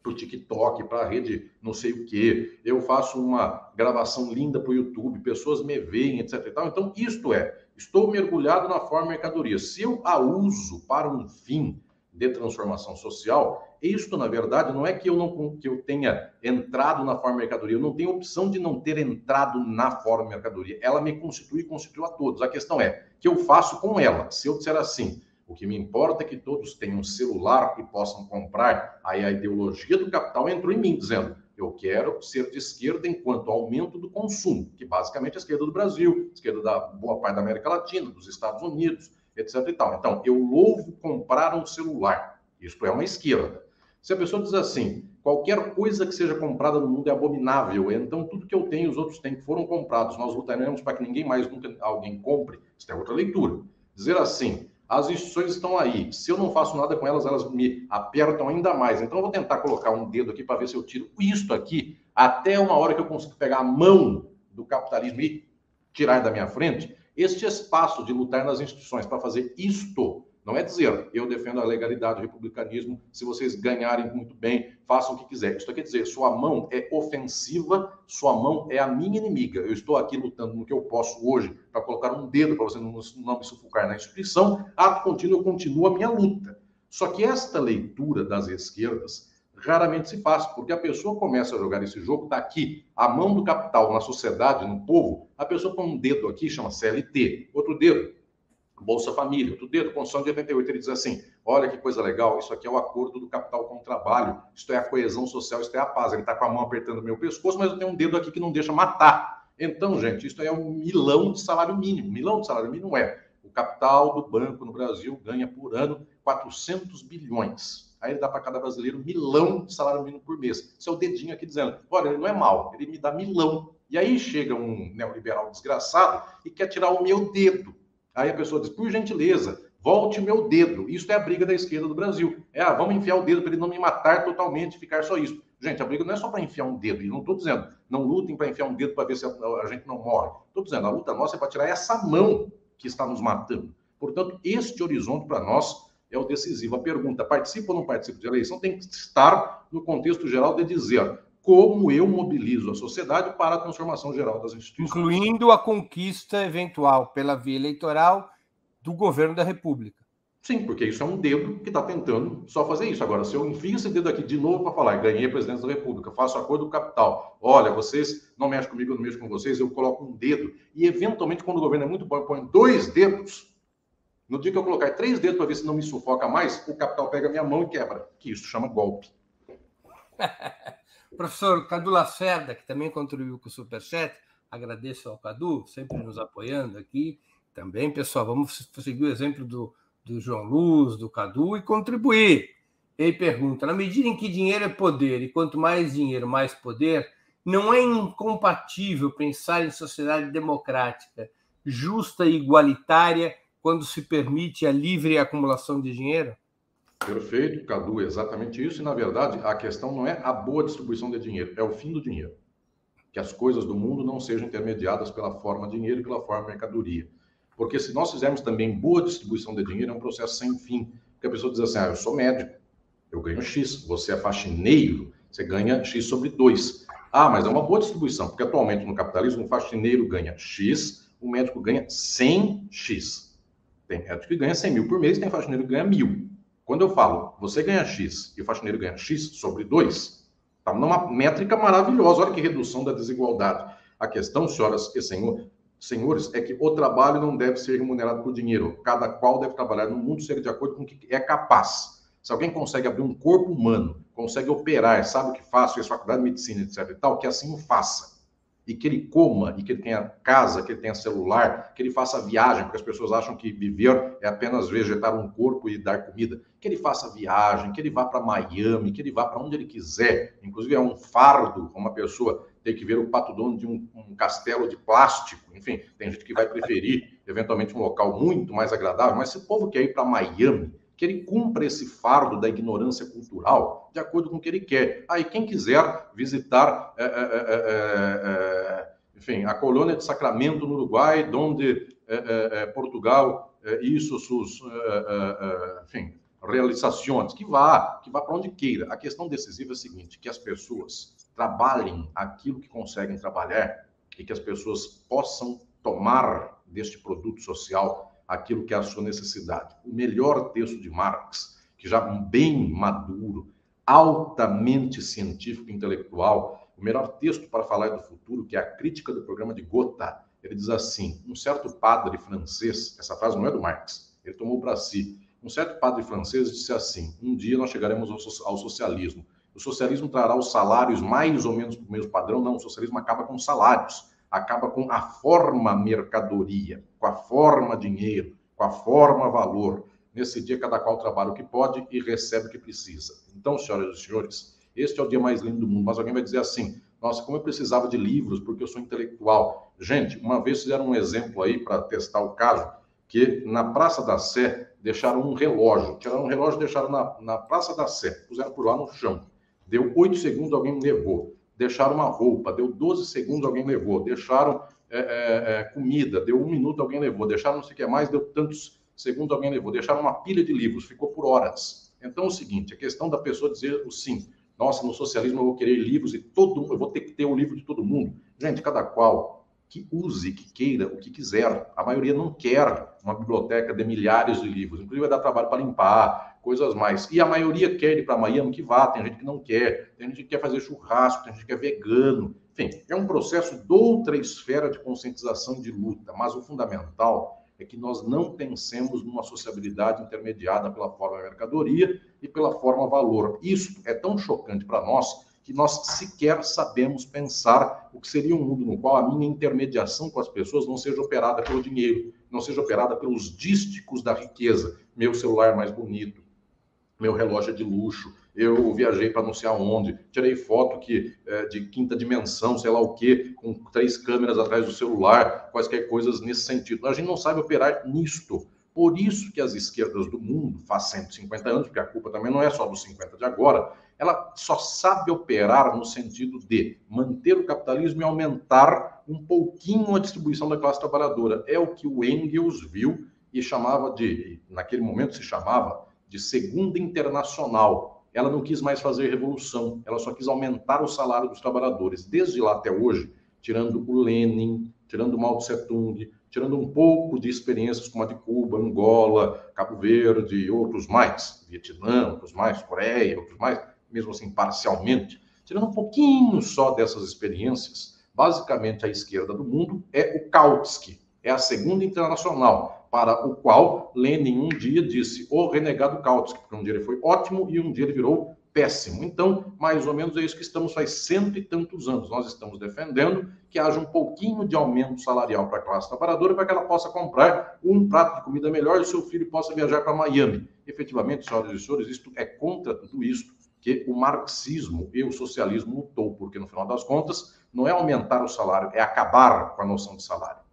para o TikTok, para a rede não sei o quê, eu faço uma gravação linda para o YouTube, pessoas me veem, etc. E tal. Então, isto é, estou mergulhado na forma mercadoria. Se eu a uso para um fim de transformação social, isto, na verdade, não é que eu não que eu tenha entrado na forma mercadoria, eu não tenho opção de não ter entrado na forma mercadoria. Ela me constitui e constitui a todos. A questão é que eu faço com ela. Se eu disser assim, o que me importa é que todos tenham um celular e possam comprar. Aí a ideologia do capital entrou em mim, dizendo: eu quero ser de esquerda enquanto aumento do consumo, que basicamente é a esquerda do Brasil, esquerda da boa parte da América Latina, dos Estados Unidos, etc. E tal. Então, eu louvo comprar um celular. Isto é uma esquerda. Se a pessoa diz assim, qualquer coisa que seja comprada no mundo é abominável, então tudo que eu tenho, os outros têm foram comprados, nós lutaremos para que ninguém mais nunca alguém compre. Isso é outra leitura. Dizer assim, as instituições estão aí. Se eu não faço nada com elas, elas me apertam ainda mais. Então, eu vou tentar colocar um dedo aqui para ver se eu tiro isto aqui até uma hora que eu consigo pegar a mão do capitalismo e tirar da minha frente. Este espaço de lutar nas instituições para fazer isto não é dizer, eu defendo a legalidade, o republicanismo, se vocês ganharem muito bem, façam o que quiser. Isso quer dizer, sua mão é ofensiva, sua mão é a minha inimiga. Eu estou aqui lutando no que eu posso hoje para colocar um dedo para você não, não me sufocar na instituição. Ato contínuo, continua a minha luta. Só que esta leitura das esquerdas raramente se faz, porque a pessoa começa a jogar esse jogo daqui, a mão do capital na sociedade, no povo, a pessoa põe um dedo aqui, chama CLT, outro dedo, Bolsa Família. Outro dedo, Constituição de 88, ele diz assim: olha que coisa legal, isso aqui é o acordo do capital com o trabalho, isto é a coesão social, isto é a paz. Ele está com a mão apertando meu pescoço, mas eu tenho um dedo aqui que não deixa matar. Então, gente, isso é um milão de salário mínimo. Milão de salário mínimo é o capital do banco no Brasil ganha por ano 400 bilhões. Aí ele dá para cada brasileiro milão de salário mínimo por mês. Isso é o dedinho aqui dizendo: olha, ele não é mal, ele me dá milão. E aí chega um neoliberal desgraçado e quer tirar o meu dedo. Aí a pessoa diz, por gentileza, volte meu dedo. Isso é a briga da esquerda do Brasil. É, ah, vamos enfiar o dedo para ele não me matar totalmente, ficar só isso. Gente, a briga não é só para enfiar um dedo. E não estou dizendo, não lutem para enfiar um dedo para ver se a, a gente não morre. Estou dizendo, a luta nossa é para tirar essa mão que está nos matando. Portanto, este horizonte para nós é o decisivo. A pergunta, participa ou não participa de eleição, tem que estar no contexto geral de dizer como eu mobilizo a sociedade para a transformação geral das instituições. Incluindo a conquista eventual pela via eleitoral do governo da República. Sim, porque isso é um dedo que está tentando só fazer isso. Agora, se eu enfio esse dedo aqui de novo para falar, ganhei a presidência da República, faço acordo do capital, olha, vocês não mexem comigo, eu não mexo com vocês, eu coloco um dedo, e eventualmente, quando o governo é muito bom, eu ponho dois dedos, no dia que eu colocar três dedos para ver se não me sufoca mais, o capital pega minha mão e quebra, que isso chama golpe. Professor Cadu Lacerda, que também contribuiu com o Superchat, agradeço ao Cadu, sempre nos apoiando aqui. Também, pessoal, vamos seguir o exemplo do, do João Luz, do Cadu e contribuir. Ele pergunta: na medida em que dinheiro é poder e quanto mais dinheiro, mais poder, não é incompatível pensar em sociedade democrática, justa e igualitária quando se permite a livre acumulação de dinheiro? Perfeito, Cadu, exatamente isso. E, na verdade, a questão não é a boa distribuição de dinheiro, é o fim do dinheiro. Que as coisas do mundo não sejam intermediadas pela forma dinheiro e pela forma mercadoria. Porque se nós fizermos também boa distribuição de dinheiro, é um processo sem fim. Porque a pessoa diz assim, ah, eu sou médico, eu ganho X. Você é faxineiro, você ganha X sobre 2. Ah, mas é uma boa distribuição, porque atualmente no capitalismo, o faxineiro ganha X, o médico ganha 100X. Tem médico que ganha 100 mil por mês, tem faxineiro que ganha mil. Quando eu falo, você ganha X e o faxineiro ganha X sobre 2, está numa métrica maravilhosa. Olha que redução da desigualdade. A questão, senhoras e senhor, senhores, é que o trabalho não deve ser remunerado por dinheiro. Cada qual deve trabalhar no mundo ser de acordo com o que é capaz. Se alguém consegue abrir um corpo humano, consegue operar, sabe o que faz, fez faculdade de medicina, etc e tal, que assim o faça e que ele coma, e que ele tenha casa, que ele tenha celular, que ele faça viagem, porque as pessoas acham que viver é apenas vegetar um corpo e dar comida. Que ele faça viagem, que ele vá para Miami, que ele vá para onde ele quiser. Inclusive, é um fardo uma pessoa ter que ver o pato dono de um, um castelo de plástico. Enfim, tem gente que vai preferir, eventualmente, um local muito mais agradável, mas se o povo quer ir para Miami, que ele cumpra esse fardo da ignorância cultural de acordo com o que ele quer. Aí, quem quiser visitar, é, é, é, enfim, a colônia de Sacramento, no Uruguai, onde é, é, Portugal isso, sus, enfim, realizações, que vá, que vá para onde queira. A questão decisiva é a seguinte, que as pessoas trabalhem aquilo que conseguem trabalhar e que as pessoas possam tomar deste produto social aquilo que é a sua necessidade. O melhor texto de Marx, que já bem maduro, altamente científico e intelectual, o melhor texto para falar do futuro, que é a crítica do programa de Gotha, ele diz assim: um certo padre francês, essa frase não é do Marx, ele tomou para si. Um certo padre francês disse assim: um dia nós chegaremos ao socialismo. O socialismo trará os salários mais ou menos para o mesmo padrão. Não, o socialismo acaba com os salários acaba com a forma mercadoria, com a forma dinheiro, com a forma valor. Nesse dia, cada qual trabalha o que pode e recebe o que precisa. Então, senhoras e senhores, este é o dia mais lindo do mundo. Mas alguém vai dizer assim: nossa, como eu precisava de livros, porque eu sou intelectual. Gente, uma vez fizeram um exemplo aí para testar o caso, que na Praça da Sé deixaram um relógio. Tiraram um relógio e deixaram na, na Praça da Sé, puseram por lá no chão. Deu oito segundos, alguém levou deixaram uma roupa, deu 12 segundos, alguém levou, deixaram é, é, é, comida, deu um minuto, alguém levou, deixaram não sei o que mais, deu tantos segundos, alguém levou, deixaram uma pilha de livros, ficou por horas. Então, é o seguinte, a questão da pessoa dizer o sim. Nossa, no socialismo eu vou querer livros e todo eu vou ter que ter o livro de todo mundo. Gente, cada qual que use, que queira o que quiser. A maioria não quer uma biblioteca de milhares de livros. Inclusive vai dar trabalho para limpar, coisas mais. E a maioria quer ir para Miami, que vá. Tem gente que não quer. Tem gente que quer fazer churrasco, tem gente que é vegano. Enfim, é um processo de outra esfera de conscientização de luta. Mas o fundamental é que nós não pensemos numa sociabilidade intermediada pela forma mercadoria e pela forma valor. Isso é tão chocante para nós que nós sequer sabemos pensar o que seria um mundo no qual a minha intermediação com as pessoas não seja operada pelo dinheiro, não seja operada pelos dísticos da riqueza. Meu celular mais bonito, meu relógio é de luxo, eu viajei para não sei aonde, tirei foto que, é, de quinta dimensão, sei lá o quê, com três câmeras atrás do celular, quaisquer coisas nesse sentido. A gente não sabe operar nisto. Por isso que as esquerdas do mundo, faz 150 anos, porque a culpa também não é só dos 50 de agora, ela só sabe operar no sentido de manter o capitalismo e aumentar um pouquinho a distribuição da classe trabalhadora. É o que o Engels viu e chamava de, naquele momento se chamava de segunda internacional. Ela não quis mais fazer revolução, ela só quis aumentar o salário dos trabalhadores. Desde lá até hoje, tirando o Lenin, tirando o Mao Tse Tung, tirando um pouco de experiências como a de Cuba, Angola, Cabo Verde e outros mais, Vietnã, outros mais, Coreia, outros mais, mesmo assim parcialmente, tirando um pouquinho só dessas experiências, basicamente a esquerda do mundo é o Kautsky, é a segunda internacional, para o qual Lenin um dia disse o renegado Kautsky, porque um dia ele foi ótimo e um dia ele virou péssimo. Então, mais ou menos é isso que estamos faz cento e tantos anos. Nós estamos defendendo que haja um pouquinho de aumento salarial para a classe trabalhadora para que ela possa comprar um prato de comida melhor e seu filho possa viajar para Miami. Efetivamente, senhoras e senhores, isto é contra tudo isso que o marxismo e o socialismo lutou, porque no final das contas não é aumentar o salário, é acabar com a noção de salário.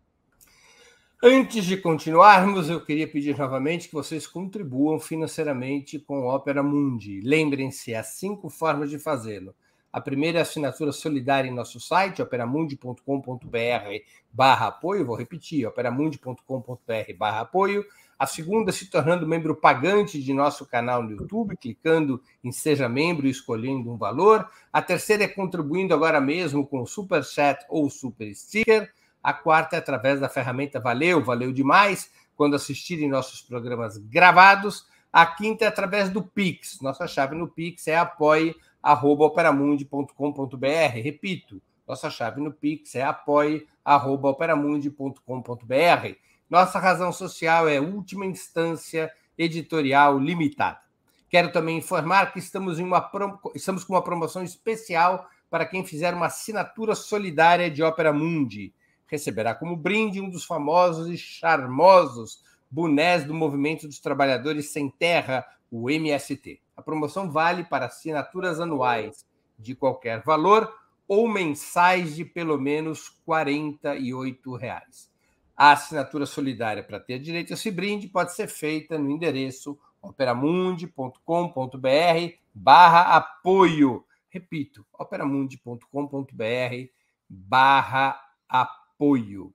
Antes de continuarmos, eu queria pedir novamente que vocês contribuam financeiramente com o Opera Mundi. Lembrem-se, há cinco formas de fazê-lo. A primeira é a assinatura solidária em nosso site, operamundi.com.br barra apoio. Vou repetir, operamundi.com.br barra apoio. A segunda, se tornando membro pagante de nosso canal no YouTube, clicando em Seja Membro e escolhendo um valor. A terceira é contribuindo agora mesmo com o Super Chat ou Super Sticker. A quarta é através da ferramenta Valeu, valeu demais, quando assistirem nossos programas gravados. A quinta é através do Pix. Nossa chave no Pix é apoie.operamundi.com.br. Repito, nossa chave no Pix é apoie.operamundi.com.br. Nossa razão social é última instância editorial limitada. Quero também informar que estamos, em uma, estamos com uma promoção especial para quem fizer uma assinatura solidária de Opera Mundi receberá como brinde um dos famosos e charmosos bonés do Movimento dos Trabalhadores Sem Terra, o MST. A promoção vale para assinaturas anuais de qualquer valor ou mensais de pelo menos 48 reais. A assinatura solidária para ter direito a esse brinde pode ser feita no endereço operamundi.com.br barra apoio. Repito, operamundi.com.br barra apoio apoio.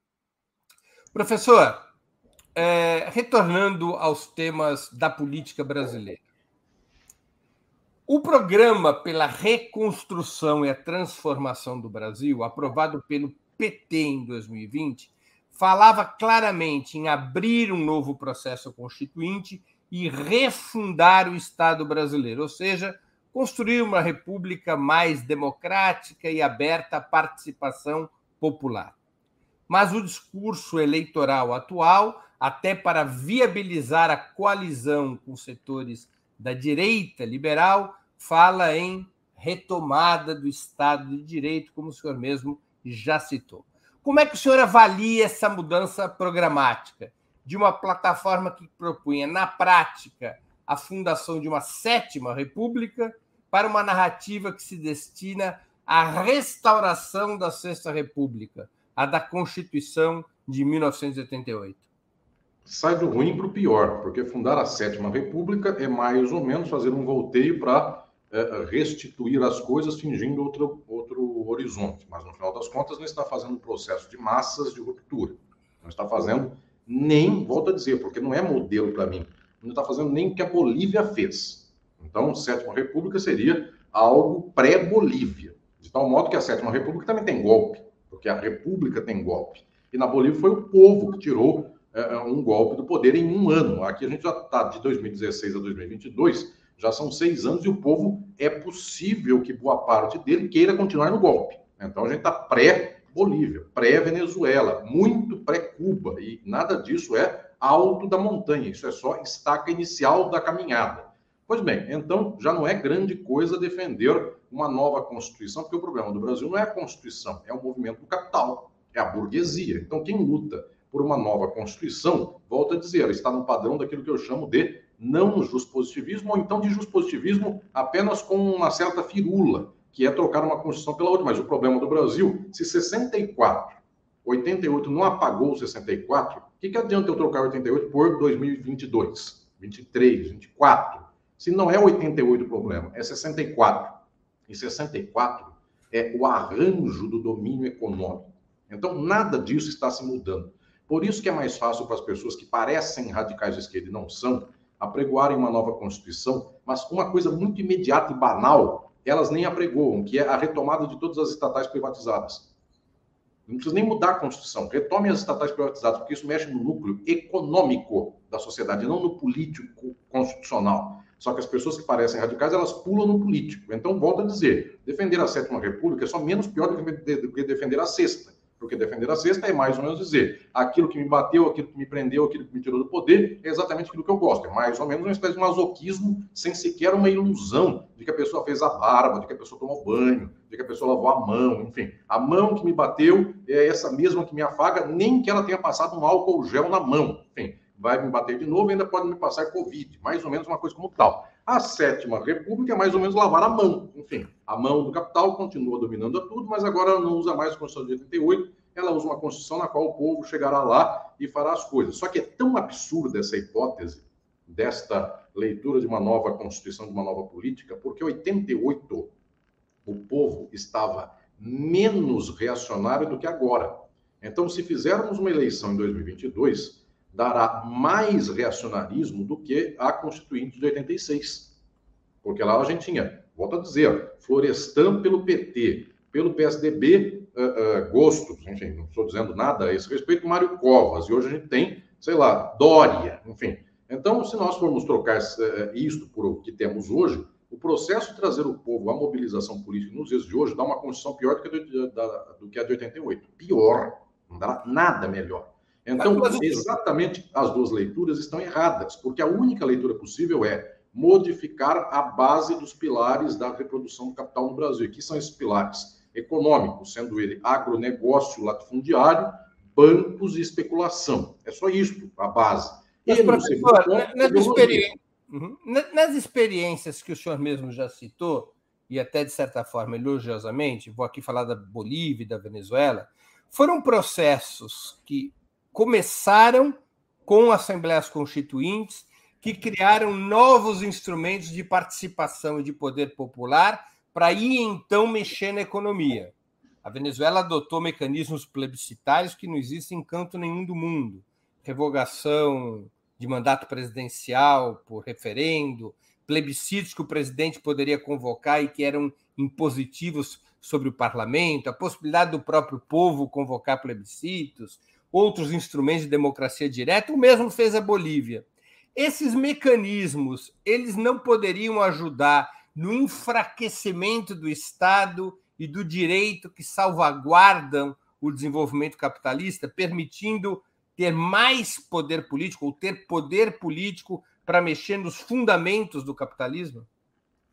Professor, é, retornando aos temas da política brasileira. O programa pela reconstrução e a transformação do Brasil, aprovado pelo PT em 2020, falava claramente em abrir um novo processo constituinte e refundar o Estado brasileiro, ou seja, construir uma república mais democrática e aberta à participação popular mas o discurso eleitoral atual, até para viabilizar a coalizão com setores da direita liberal, fala em retomada do Estado de Direito, como o senhor mesmo já citou. Como é que o senhor avalia essa mudança programática de uma plataforma que propunha, na prática, a fundação de uma sétima república para uma narrativa que se destina à restauração da Sexta República, a da Constituição de 1988? Sai do ruim para o pior, porque fundar a Sétima República é mais ou menos fazer um volteio para é, restituir as coisas fingindo outro, outro, horizonte, mas no final das contas não está fazendo um processo de massas de ruptura. Não está fazendo nem, volto a dizer, porque não é modelo para mim, não está fazendo nem o que a Bolívia fez. Então, Sétima República seria algo pré-Bolívia, de tal modo que a Sétima República também tem golpe, porque a República tem golpe. E na Bolívia foi o povo que tirou é, um golpe do poder em um ano. Aqui a gente já está de 2016 a 2022 já são seis anos e o povo é possível que boa parte dele queira continuar no golpe. Então a gente está pré-Bolívia, pré-Venezuela, muito pré-Cuba, e nada disso é alto da montanha, isso é só estaca inicial da caminhada. Pois bem, então já não é grande coisa defender uma nova Constituição, porque o problema do Brasil não é a Constituição, é o movimento do capital, é a burguesia. Então quem luta por uma nova Constituição, volta a dizer, está no padrão daquilo que eu chamo de não positivismo ou então de positivismo apenas com uma certa firula, que é trocar uma Constituição pela outra. Mas o problema do Brasil, se 64, 88 não apagou 64, o que, que adianta eu trocar 88 por 2022, 23, 24? Se não é 88 o problema, é 64. E 64 é o arranjo do domínio econômico. Então, nada disso está se mudando. Por isso que é mais fácil para as pessoas que parecem radicais de esquerda e não são, apregoarem uma nova Constituição, mas uma coisa muito imediata e banal, elas nem apregoam, que é a retomada de todas as estatais privatizadas. Não precisa nem mudar a Constituição. Retome as estatais privatizadas, porque isso mexe no núcleo econômico da sociedade, não no político constitucional. Só que as pessoas que parecem radicais, elas pulam no político. Então, volto a dizer, defender a sétima república é só menos pior do que defender a sexta. Porque defender a sexta é mais ou menos dizer aquilo que me bateu, aquilo que me prendeu, aquilo que me tirou do poder, é exatamente aquilo que eu gosto. É mais ou menos uma espécie de masoquismo, sem sequer uma ilusão de que a pessoa fez a barba, de que a pessoa tomou banho, de que a pessoa lavou a mão, enfim. A mão que me bateu é essa mesma que me afaga, nem que ela tenha passado um álcool gel na mão. Enfim, vai me bater de novo ainda pode me passar Covid. Mais ou menos uma coisa como tal. A sétima república é mais ou menos lavar a mão. Enfim, a mão do capital continua dominando a tudo, mas agora não usa mais a Constituição de 88, ela usa uma Constituição na qual o povo chegará lá e fará as coisas. Só que é tão absurda essa hipótese desta leitura de uma nova Constituição, de uma nova política, porque 88 o povo estava menos reacionário do que agora. Então, se fizermos uma eleição em 2022, dará mais reacionarismo do que a Constituinte de 86. Porque lá a gente tinha, volto a dizer, Florestan pelo PT, pelo PSDB, uh, uh, Gostos, enfim, não estou dizendo nada a esse respeito, Mário Covas, e hoje a gente tem, sei lá, Dória, enfim. Então, se nós formos trocar uh, isto por o que temos hoje, o processo de trazer o povo à mobilização política nos dias de hoje dá uma condição pior do que a de, da, do que a de 88. Pior, não dá nada melhor. Então, exatamente as duas leituras estão erradas, porque a única leitura possível é modificar a base dos pilares da reprodução do capital no Brasil. Que são esses pilares? econômicos, sendo ele agronegócio, latifundiário, bancos e especulação. É só isso, a base. Mas, e professor, ponto, nas, experi... uhum. nas experiências que o senhor mesmo já citou, e até de certa forma elogiosamente, vou aqui falar da Bolívia e da Venezuela, foram processos que começaram com assembleias constituintes, que criaram novos instrumentos de participação e de poder popular para ir então mexer na economia. A Venezuela adotou mecanismos plebiscitários que não existem em canto nenhum do mundo. Revogação de mandato presidencial por referendo, plebiscitos que o presidente poderia convocar e que eram impositivos sobre o parlamento, a possibilidade do próprio povo convocar plebiscitos, outros instrumentos de democracia direta, o mesmo fez a Bolívia. Esses mecanismos, eles não poderiam ajudar no enfraquecimento do Estado e do direito que salvaguardam o desenvolvimento capitalista, permitindo ter mais poder político ou ter poder político para mexer nos fundamentos do capitalismo?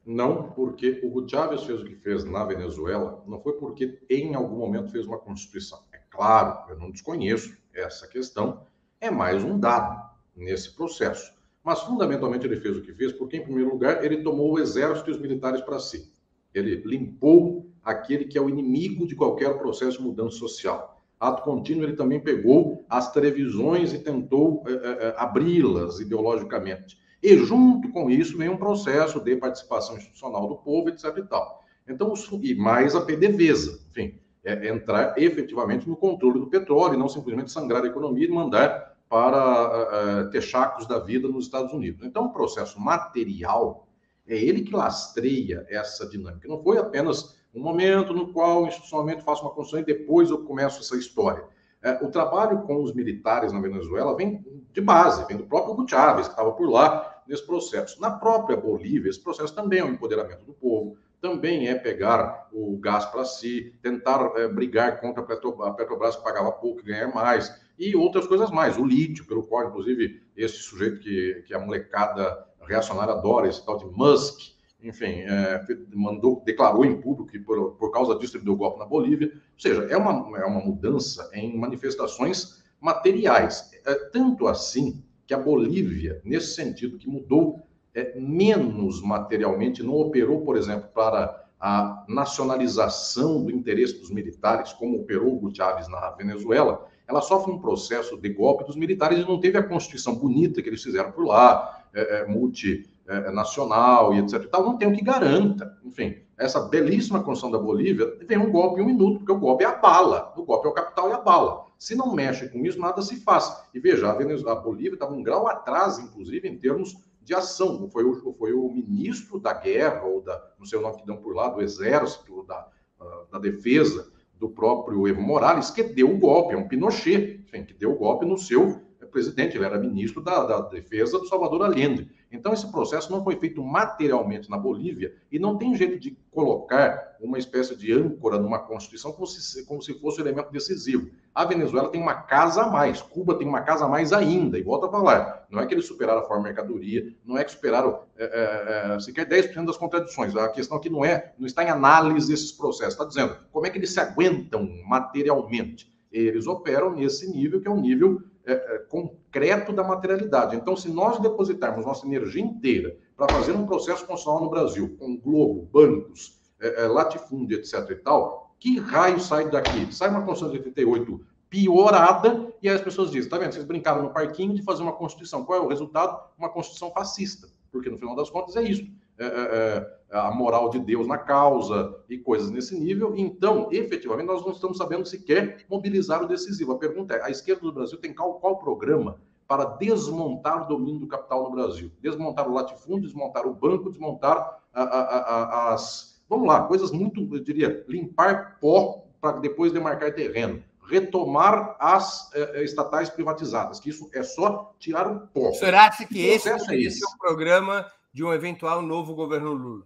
Não, porque o Chávez fez o que fez na Venezuela, não foi porque em algum momento fez uma constituição. Claro, eu não desconheço essa questão, é mais um dado nesse processo. Mas, fundamentalmente, ele fez o que fez porque, em primeiro lugar, ele tomou o exército e os militares para si. Ele limpou aquele que é o inimigo de qualquer processo de mudança social. Ato contínuo, ele também pegou as televisões e tentou é, é, abri-las ideologicamente. E, junto com isso, vem um processo de participação institucional do povo, etc. E tal. Então, e mais a PDVSA, enfim, é entrar efetivamente no controle do petróleo, e não simplesmente sangrar a economia e mandar para uh, texacos da vida nos Estados Unidos. Então, o processo material é ele que lastreia essa dinâmica. Não foi apenas um momento no qual institucionalmente faço uma construção e depois eu começo essa história. É, o trabalho com os militares na Venezuela vem de base, vem do próprio Hugo Chávez, que estava por lá nesse processo. Na própria Bolívia, esse processo também é um empoderamento do povo, também é pegar o gás para si, tentar é, brigar contra a Petrobras, que pagava pouco e ganhar mais, e outras coisas mais. O lítio, pelo qual, inclusive, esse sujeito que, que a molecada reacionária adora, esse tal de Musk, enfim, é, mandou, declarou em público que por, por causa disso ele deu golpe na Bolívia. Ou seja, é uma, é uma mudança em manifestações materiais. É, tanto assim que a Bolívia, nesse sentido, que mudou é, menos materialmente, não operou, por exemplo, para a nacionalização do interesse dos militares, como operou o Chávez na Venezuela, ela sofre um processo de golpe dos militares e não teve a constituição bonita que eles fizeram por lá, é, é, multinacional e etc. E tal, não tem o que garanta. Enfim, essa belíssima construção da Bolívia vem um golpe em um minuto, porque o golpe é a bala, o golpe é o capital e a bala. Se não mexe com isso, nada se faz. E veja, a, Venezuela, a Bolívia estava um grau atrás, inclusive, em termos de ação. Foi o, foi o ministro da guerra, ou da, não sei o nome que dão por lá, do exército, da, ah, da defesa, do próprio Evo Morales, que deu o golpe, é um Pinochet, enfim, que deu o golpe no seu presidente, ele era ministro da, da, Defesa do Salvador Allende. Então, esse processo não foi feito materialmente na Bolívia e não tem jeito de colocar uma espécie de âncora numa Constituição como se, como se fosse um elemento decisivo. A Venezuela tem uma casa a mais, Cuba tem uma casa a mais ainda, e volta a falar, não é que eles superaram a forma mercadoria, não é que superaram é, é, é sequer 10% das contradições, a questão aqui não é, não está em análise esses processos, está dizendo como é que eles se aguentam materialmente. Eles operam nesse nível, que é um nível é, é, concreto da materialidade. Então, se nós depositarmos nossa energia inteira para fazer um processo constitucional no Brasil, com globo, bancos, é, é, latifúndio, etc. e tal, que raio sai daqui? Sai uma Constituição de 88 piorada, e aí as pessoas dizem, tá vendo, vocês brincaram no parquinho de fazer uma Constituição. Qual é o resultado? Uma Constituição fascista, porque no final das contas é isso. É, a moral de Deus na causa e coisas nesse nível. Então, efetivamente, nós não estamos sabendo sequer mobilizar o decisivo. A pergunta é: a esquerda do Brasil tem qual, qual programa para desmontar o domínio do capital no Brasil? Desmontar o latifúndio, desmontar o banco, desmontar a, a, a, as. Vamos lá, coisas muito, eu diria, limpar pó para depois demarcar terreno retomar as eh, estatais privatizadas, que isso é só tirar o pó. O senhor acha que esse, é esse? é o programa de um eventual novo governo Lula?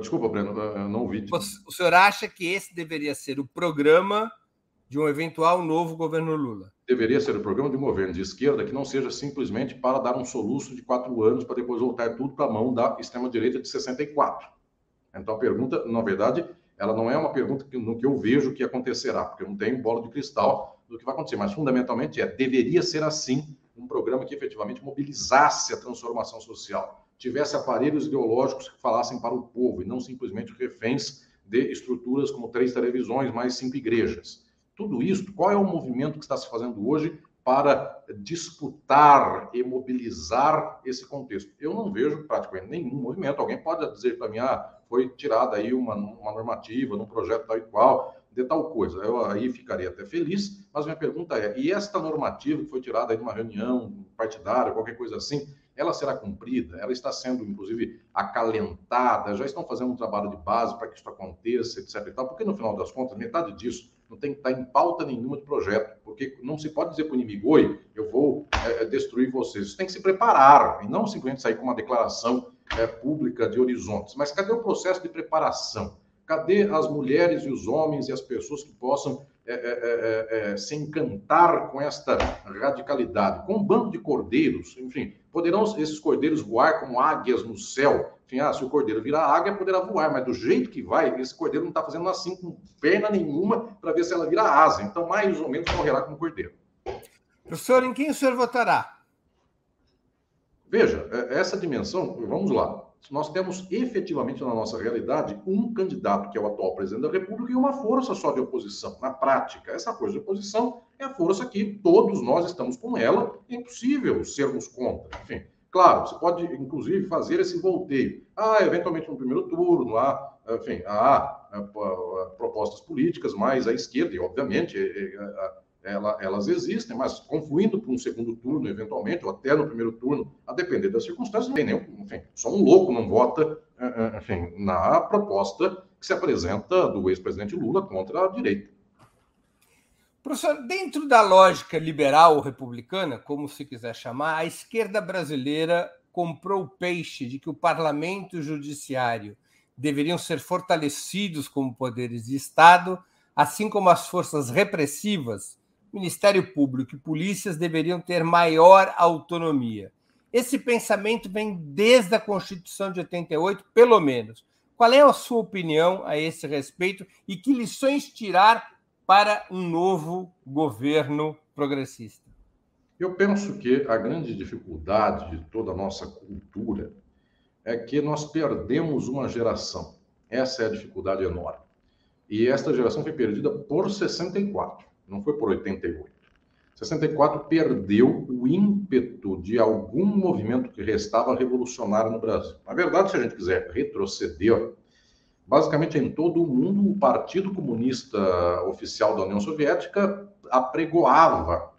Desculpa, Breno, eu não ouvi. O senhor acha que esse deveria ser o programa de um eventual novo governo Lula? Deveria ser o programa de um governo de esquerda que não seja simplesmente para dar um soluço de quatro anos para depois voltar tudo para a mão da extrema-direita de 64. Então a pergunta, na verdade, ela não é uma pergunta que, no que eu vejo que acontecerá, porque eu não tenho bola de cristal do que vai acontecer, mas fundamentalmente é, deveria ser assim um programa que efetivamente mobilizasse a transformação social tivesse aparelhos ideológicos que falassem para o povo e não simplesmente reféns de estruturas como três televisões, mais cinco igrejas. Tudo isso, qual é o movimento que está se fazendo hoje para disputar e mobilizar esse contexto? Eu não vejo praticamente nenhum movimento. Alguém pode dizer para mim, ah, foi tirada aí uma, uma normativa num projeto tal e qual, de tal coisa. Eu aí ficaria até feliz, mas minha pergunta é: e esta normativa que foi tirada aí de uma reunião partidária, qualquer coisa assim, ela será cumprida, ela está sendo, inclusive, acalentada, já estão fazendo um trabalho de base para que isso aconteça, etc. E tal, porque no final das contas, metade disso não tem que estar em pauta nenhuma de projeto, porque não se pode dizer para o inimigo, oi, eu vou é, destruir vocês. Isso tem que se preparar, e não simplesmente sair com uma declaração é, pública de horizontes. Mas cadê o processo de preparação? Cadê as mulheres e os homens e as pessoas que possam é, é, é, se encantar com esta radicalidade? Com um bando de cordeiros, enfim, Poderão esses cordeiros voar como águias no céu? Enfim, ah, se o cordeiro virar águia, poderá voar, mas do jeito que vai, esse cordeiro não está fazendo assim com perna nenhuma para ver se ela vira asa. Então, mais ou menos, morrerá como cordeiro. Professor, em quem o senhor votará? Veja, é, essa dimensão, vamos lá. Nós temos efetivamente na nossa realidade um candidato, que é o atual presidente da República, e uma força só de oposição. Na prática, essa força de oposição é a força que todos nós estamos com ela, é impossível sermos contra. Enfim, claro, você pode inclusive fazer esse volteio. Ah, eventualmente no primeiro turno, lá enfim, há propostas políticas mais à esquerda, e obviamente elas existem, mas confluindo para um segundo turno, eventualmente, ou até no primeiro turno, a depender das circunstâncias, não tem nenhum, enfim, só um louco não vota, enfim, na proposta que se apresenta do ex-presidente Lula contra a direita. Professor, dentro da lógica liberal ou republicana, como se quiser chamar, a esquerda brasileira comprou o peixe de que o parlamento e o judiciário deveriam ser fortalecidos como poderes de Estado, assim como as forças repressivas, Ministério Público e polícias deveriam ter maior autonomia. Esse pensamento vem desde a Constituição de 88, pelo menos. Qual é a sua opinião a esse respeito e que lições tirar para um novo governo progressista? Eu penso que a grande dificuldade de toda a nossa cultura é que nós perdemos uma geração. Essa é a dificuldade enorme. E esta geração foi perdida por 64, não foi por 88. 64 perdeu o ímpeto de algum movimento que restava revolucionário no Brasil. Na verdade, se a gente quiser retroceder, basicamente em todo o mundo, o Partido Comunista Oficial da União Soviética apregoava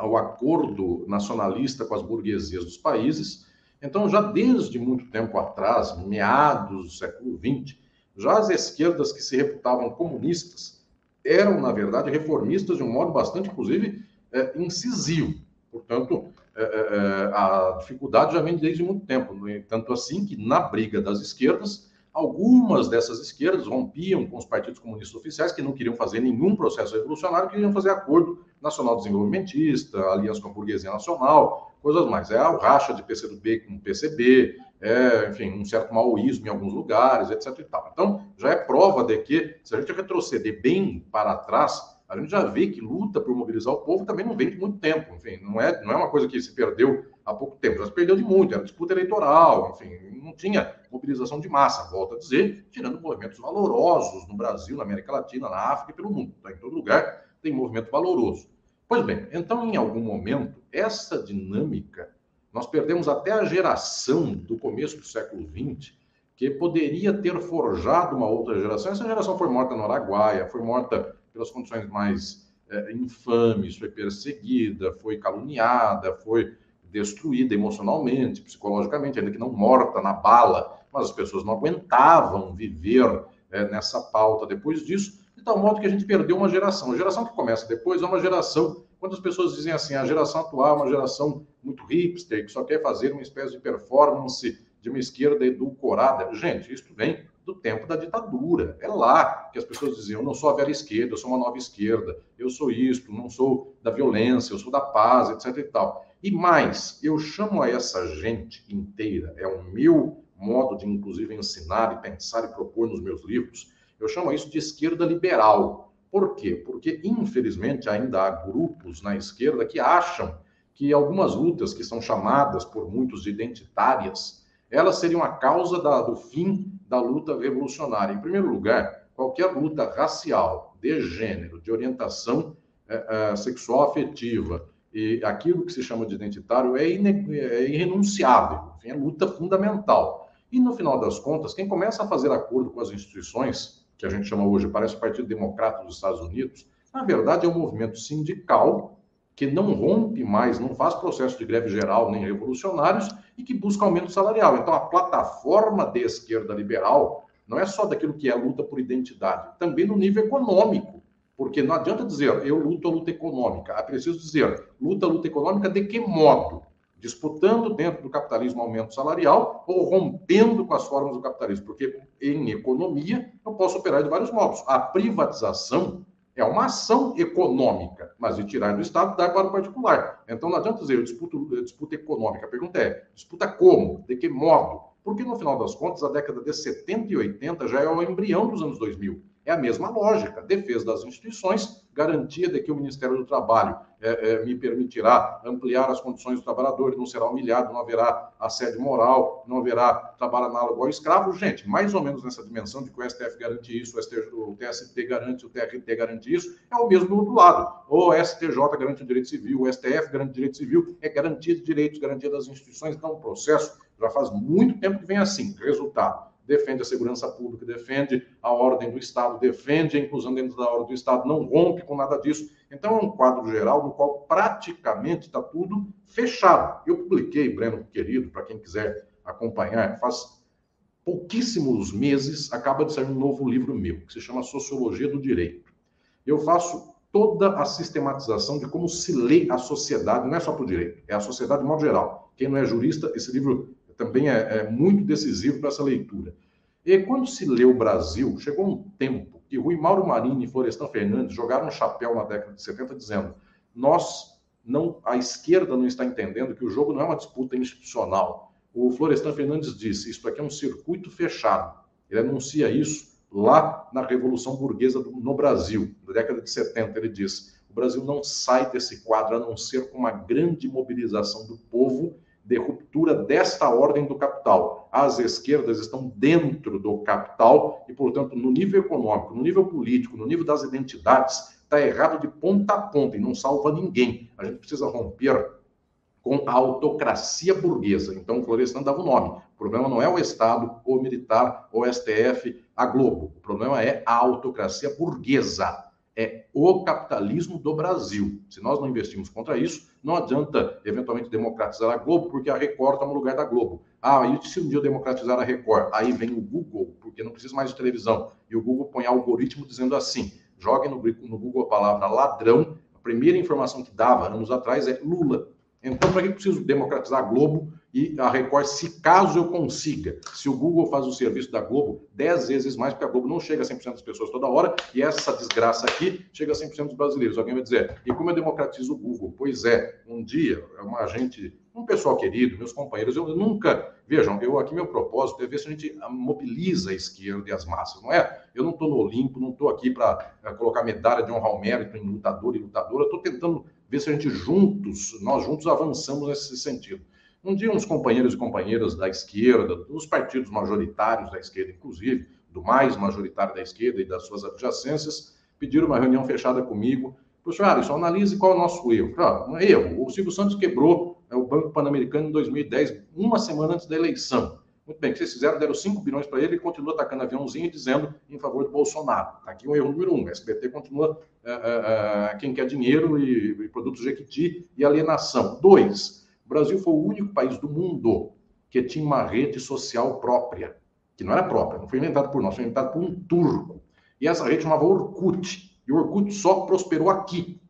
o acordo nacionalista com as burguesias dos países. Então, já desde muito tempo atrás, meados do século XX, já as esquerdas que se reputavam comunistas eram, na verdade, reformistas de um modo bastante, inclusive, é, incisivo. Portanto, é, é, é a dificuldade já vem desde muito tempo. Tanto assim que, na briga das esquerdas, Algumas dessas esquerdas rompiam com os partidos comunistas oficiais, que não queriam fazer nenhum processo revolucionário, queriam fazer acordo nacional desenvolvimentista, aliança com a burguesia nacional, coisas mais. É o racha de PCdoB com PCB, é, enfim, um certo maoísmo em alguns lugares, etc. E tal. Então, já é prova de que, se a gente retroceder bem para trás, a gente já vê que luta por mobilizar o povo também não vem de muito tempo. Enfim, não é, não é uma coisa que se perdeu há pouco tempo, já se perdeu de muito, era disputa eleitoral, enfim, não tinha mobilização de massa, volto a dizer, tirando movimentos valorosos no Brasil, na América Latina, na África e pelo mundo. Tá? Em todo lugar tem movimento valoroso. Pois bem, então em algum momento, essa dinâmica, nós perdemos até a geração do começo do século XX, que poderia ter forjado uma outra geração. Essa geração foi morta no Araguaia, foi morta pelas condições mais é, infames, foi perseguida, foi caluniada, foi destruída emocionalmente, psicologicamente, ainda que não morta na bala, mas as pessoas não aguentavam viver é, nessa pauta depois disso, de tal modo que a gente perdeu uma geração. A geração que começa depois é uma geração, quando as pessoas dizem assim, a geração atual é uma geração muito hipster, que só quer fazer uma espécie de performance de uma esquerda edulcorada. Gente, isso vem do tempo da ditadura. É lá que as pessoas diziam: eu não sou a velha esquerda, eu sou uma nova esquerda, eu sou isto, não sou da violência, eu sou da paz, etc. e tal. E mais, eu chamo a essa gente inteira, é o meu modo de, inclusive, ensinar e pensar e propor nos meus livros, eu chamo isso de esquerda liberal. Por quê? Porque, infelizmente, ainda há grupos na esquerda que acham que algumas lutas que são chamadas por muitos de identitárias, elas seriam a causa da, do fim da luta revolucionária. Em primeiro lugar, qualquer luta racial, de gênero, de orientação é, é, sexual afetiva, e aquilo que se chama de identitário é, é irrenunciável, é luta fundamental. E no final das contas, quem começa a fazer acordo com as instituições, que a gente chama hoje, parece o Partido Democrata dos Estados Unidos, na verdade é um movimento sindical que não rompe mais, não faz processo de greve geral nem revolucionários e que busca aumento salarial. Então, a plataforma de esquerda liberal não é só daquilo que é a luta por identidade, também no nível econômico. Porque não adianta dizer eu luto a luta econômica. É preciso dizer luta a luta econômica de que modo? Disputando dentro do capitalismo aumento salarial ou rompendo com as formas do capitalismo. Porque em economia eu posso operar de vários modos. A privatização é uma ação econômica, mas de tirar do Estado dar para o particular. Então não adianta dizer eu disputo, disputa econômica. A pergunta é: disputa como? De que modo? Porque no final das contas, a década de 70 e 80 já é o embrião dos anos 2000. É a mesma lógica: defesa das instituições, garantia de que o Ministério do Trabalho é, é, me permitirá ampliar as condições do trabalhador, não será humilhado, não haverá assédio moral, não haverá trabalho análogo ao escravo. Gente, mais ou menos nessa dimensão de que o STF garante isso, o, STF, o TST garante, o TRT garante isso, é o mesmo do outro lado. O STJ garante o direito civil, o STF garante o direito civil, é garantia de direitos, garantia das instituições. Então, o processo já faz muito tempo que vem assim. Resultado defende a segurança pública, defende a ordem do Estado, defende a inclusão dentro da ordem do Estado, não rompe com nada disso. Então, é um quadro geral no qual praticamente está tudo fechado. Eu publiquei, Breno querido, para quem quiser acompanhar, faz pouquíssimos meses acaba de sair um novo livro meu, que se chama Sociologia do Direito. Eu faço toda a sistematização de como se lê a sociedade, não é só para o direito, é a sociedade de modo geral. Quem não é jurista, esse livro também é, é muito decisivo para essa leitura. E quando se lê o Brasil, chegou um tempo que Rui Mauro Marini e Florestan Fernandes jogaram um chapéu na década de 70 dizendo: nós não, a esquerda não está entendendo que o jogo não é uma disputa institucional. O Florestan Fernandes disse: isso aqui é um circuito fechado. Ele anuncia isso lá na Revolução Burguesa no Brasil, na década de 70. Ele diz: o Brasil não sai desse quadro a não ser com uma grande mobilização do povo de ruptura desta ordem do capital. As esquerdas estão dentro do capital e, portanto, no nível econômico, no nível político, no nível das identidades, está errado de ponta a ponta e não salva ninguém. A gente precisa romper com a autocracia burguesa. Então, o Florestan dava o nome. O problema não é o Estado, o militar, o STF, a Globo. O problema é a autocracia burguesa é o capitalismo do Brasil. Se nós não investimos contra isso, não adianta eventualmente democratizar a Globo, porque a Record está no lugar da Globo. Ah, e se um dia eu democratizar a Record? Aí vem o Google, porque não precisa mais de televisão. E o Google põe algoritmo dizendo assim: jogue no, no Google a palavra ladrão. A primeira informação que dava anos atrás é Lula. Então, para que preciso democratizar a Globo e a Record, se caso eu consiga? Se o Google faz o serviço da Globo 10 vezes mais, porque a Globo não chega a 100% das pessoas toda hora, e essa desgraça aqui chega a 100% dos brasileiros. Alguém vai dizer, e como eu democratizo o Google? Pois é, um dia, uma gente, um pessoal querido, meus companheiros, eu nunca, vejam, eu aqui meu propósito é ver se a gente mobiliza a esquerda e as massas, não é? Eu não estou no Olimpo, não estou aqui para eh, colocar medalha de honra ao mérito em lutador e lutadora, eu estou tentando ver se a gente juntos, nós juntos avançamos nesse sentido. Um dia, uns companheiros e companheiras da esquerda, dos partidos majoritários da esquerda, inclusive, do mais majoritário da esquerda e das suas adjacências, pediram uma reunião fechada comigo. Professor Alisson, analise qual é o nosso erro. Ah, um erro. O Silvio Santos quebrou é, o Banco Pan-Americano em 2010, uma semana antes da eleição. Muito bem, o que vocês fizeram? Deram 5 bilhões para ele e continua atacando aviãozinho e dizendo em favor do Bolsonaro. Tá aqui o um erro número um. O SBT continua é, é, é, quem quer dinheiro e, e produtos Jequiti e alienação. Dois, o Brasil foi o único país do mundo que tinha uma rede social própria, que não era própria, não foi inventado por nós, foi inventado por um turco. E essa rede chamava Orkut. E o Orkut só prosperou aqui.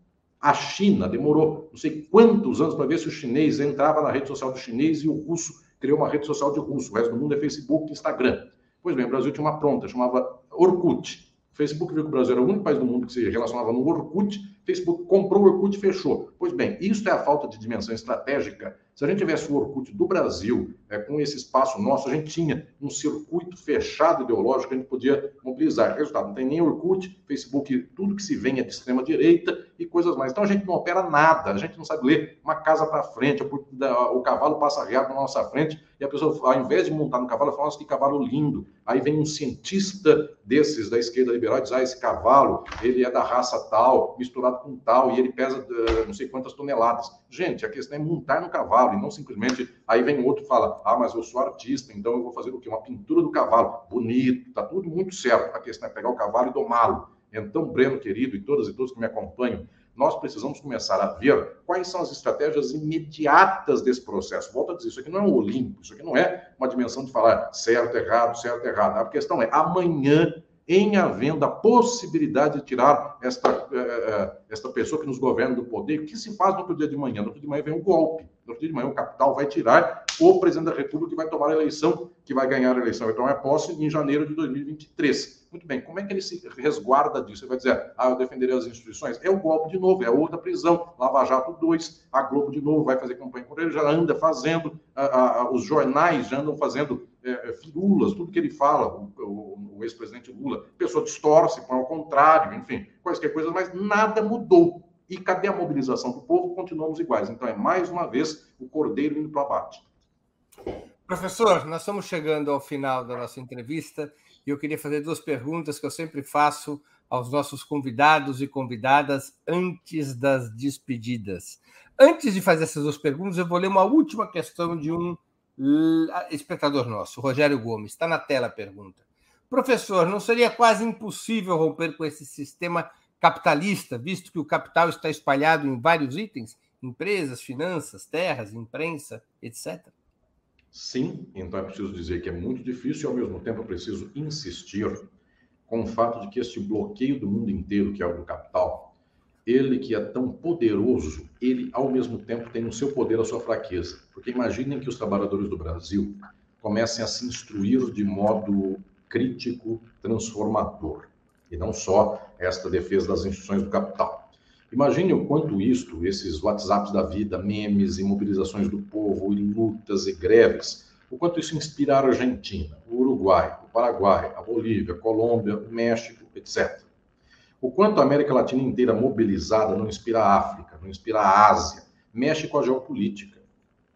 A China demorou não sei quantos anos para ver se o chinês entrava na rede social do chinês e o russo criou uma rede social de russo. O resto do mundo é Facebook e Instagram. Pois bem, o Brasil tinha uma pronta, chamava Orkut. O Facebook viu que o Brasil era o único país do mundo que se relacionava no Orkut. Facebook comprou o Orkut e fechou. Pois bem, isso é a falta de dimensão estratégica se a gente tivesse o Orkut do Brasil, é, com esse espaço nosso, a gente tinha um circuito fechado ideológico que a gente podia mobilizar. Resultado, não tem nem Orkut, Facebook, tudo que se vem é de extrema-direita e coisas mais. Então a gente não opera nada, a gente não sabe ler uma casa para frente, o cavalo passa reto na nossa frente e a pessoa, ao invés de montar no cavalo, fala, nossa, que cavalo lindo. Aí vem um cientista desses da esquerda liberal e diz, ah, esse cavalo, ele é da raça tal, misturado com tal, e ele pesa uh, não sei quantas toneladas. Gente, a questão é montar no cavalo e não simplesmente aí vem outro e fala: ah, mas eu sou artista, então eu vou fazer o quê? Uma pintura do cavalo. Bonito, tá tudo muito certo. A questão é pegar o cavalo e domá-lo. Então, Breno, querido, e todas e todos que me acompanham, nós precisamos começar a ver quais são as estratégias imediatas desse processo. Volto a dizer, isso aqui não é um Olimpo, isso aqui não é uma dimensão de falar certo, errado, certo, errado. A questão é amanhã em havendo a possibilidade de tirar esta, eh, eh, esta pessoa que nos governa do poder, o que se faz no outro dia de manhã? No outro dia de manhã vem um golpe. No dia de manhã o capital vai tirar o presidente da República que vai tomar a eleição, que vai ganhar a eleição, vai tomar posse em janeiro de 2023. Muito bem, como é que ele se resguarda disso? Ele vai dizer, ah, eu defenderei as instituições. É o golpe de novo, é outra prisão. Lava Jato 2, a Globo de novo vai fazer campanha por ele, já anda fazendo, a, a, os jornais já andam fazendo é, é, firulas, tudo que ele fala, o, o, o ex-presidente Lula, a pessoa distorce, põe ao contrário, enfim, quaisquer coisas, mas nada mudou. E cadê a mobilização do povo? Continuamos iguais. Então, é mais uma vez o cordeiro indo para o abate. Professor, nós estamos chegando ao final da nossa entrevista e eu queria fazer duas perguntas que eu sempre faço aos nossos convidados e convidadas antes das despedidas. Antes de fazer essas duas perguntas, eu vou ler uma última questão de um espectador nosso, Rogério Gomes, está na tela a pergunta. Professor, não seria quase impossível romper com esse sistema capitalista, visto que o capital está espalhado em vários itens? Empresas, finanças, terras, imprensa, etc. Sim, então é preciso dizer que é muito difícil e, ao mesmo tempo, é preciso insistir com o fato de que este bloqueio do mundo inteiro, que é o do capital, ele que é tão poderoso, ele, ao mesmo tempo, tem no seu poder a sua fraqueza. Porque imaginem que os trabalhadores do Brasil comecem a se instruir de modo crítico, transformador, e não só esta defesa das instituições do capital. Imagine o quanto isto, esses WhatsApps da vida, memes, imobilizações do povo, lutas e greves, o quanto isso inspira a Argentina, o Uruguai, o Paraguai, a Bolívia, a Colômbia, o México, etc. O quanto a América Latina inteira mobilizada não inspira a África, não inspira a Ásia, mexe com a geopolítica.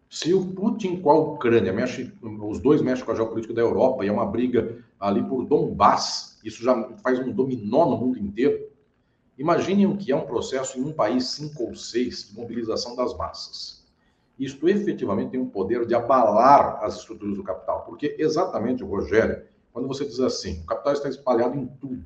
Se o Putin com a Ucrânia mexe, os dois mexem com a geopolítica da Europa e é uma briga ali por Donbass, isso já faz um dominó no mundo inteiro. Imaginem o que é um processo em um país cinco ou seis de mobilização das massas. Isto efetivamente tem o poder de abalar as estruturas do capital, porque exatamente, Rogério, quando você diz assim, o capital está espalhado em tudo,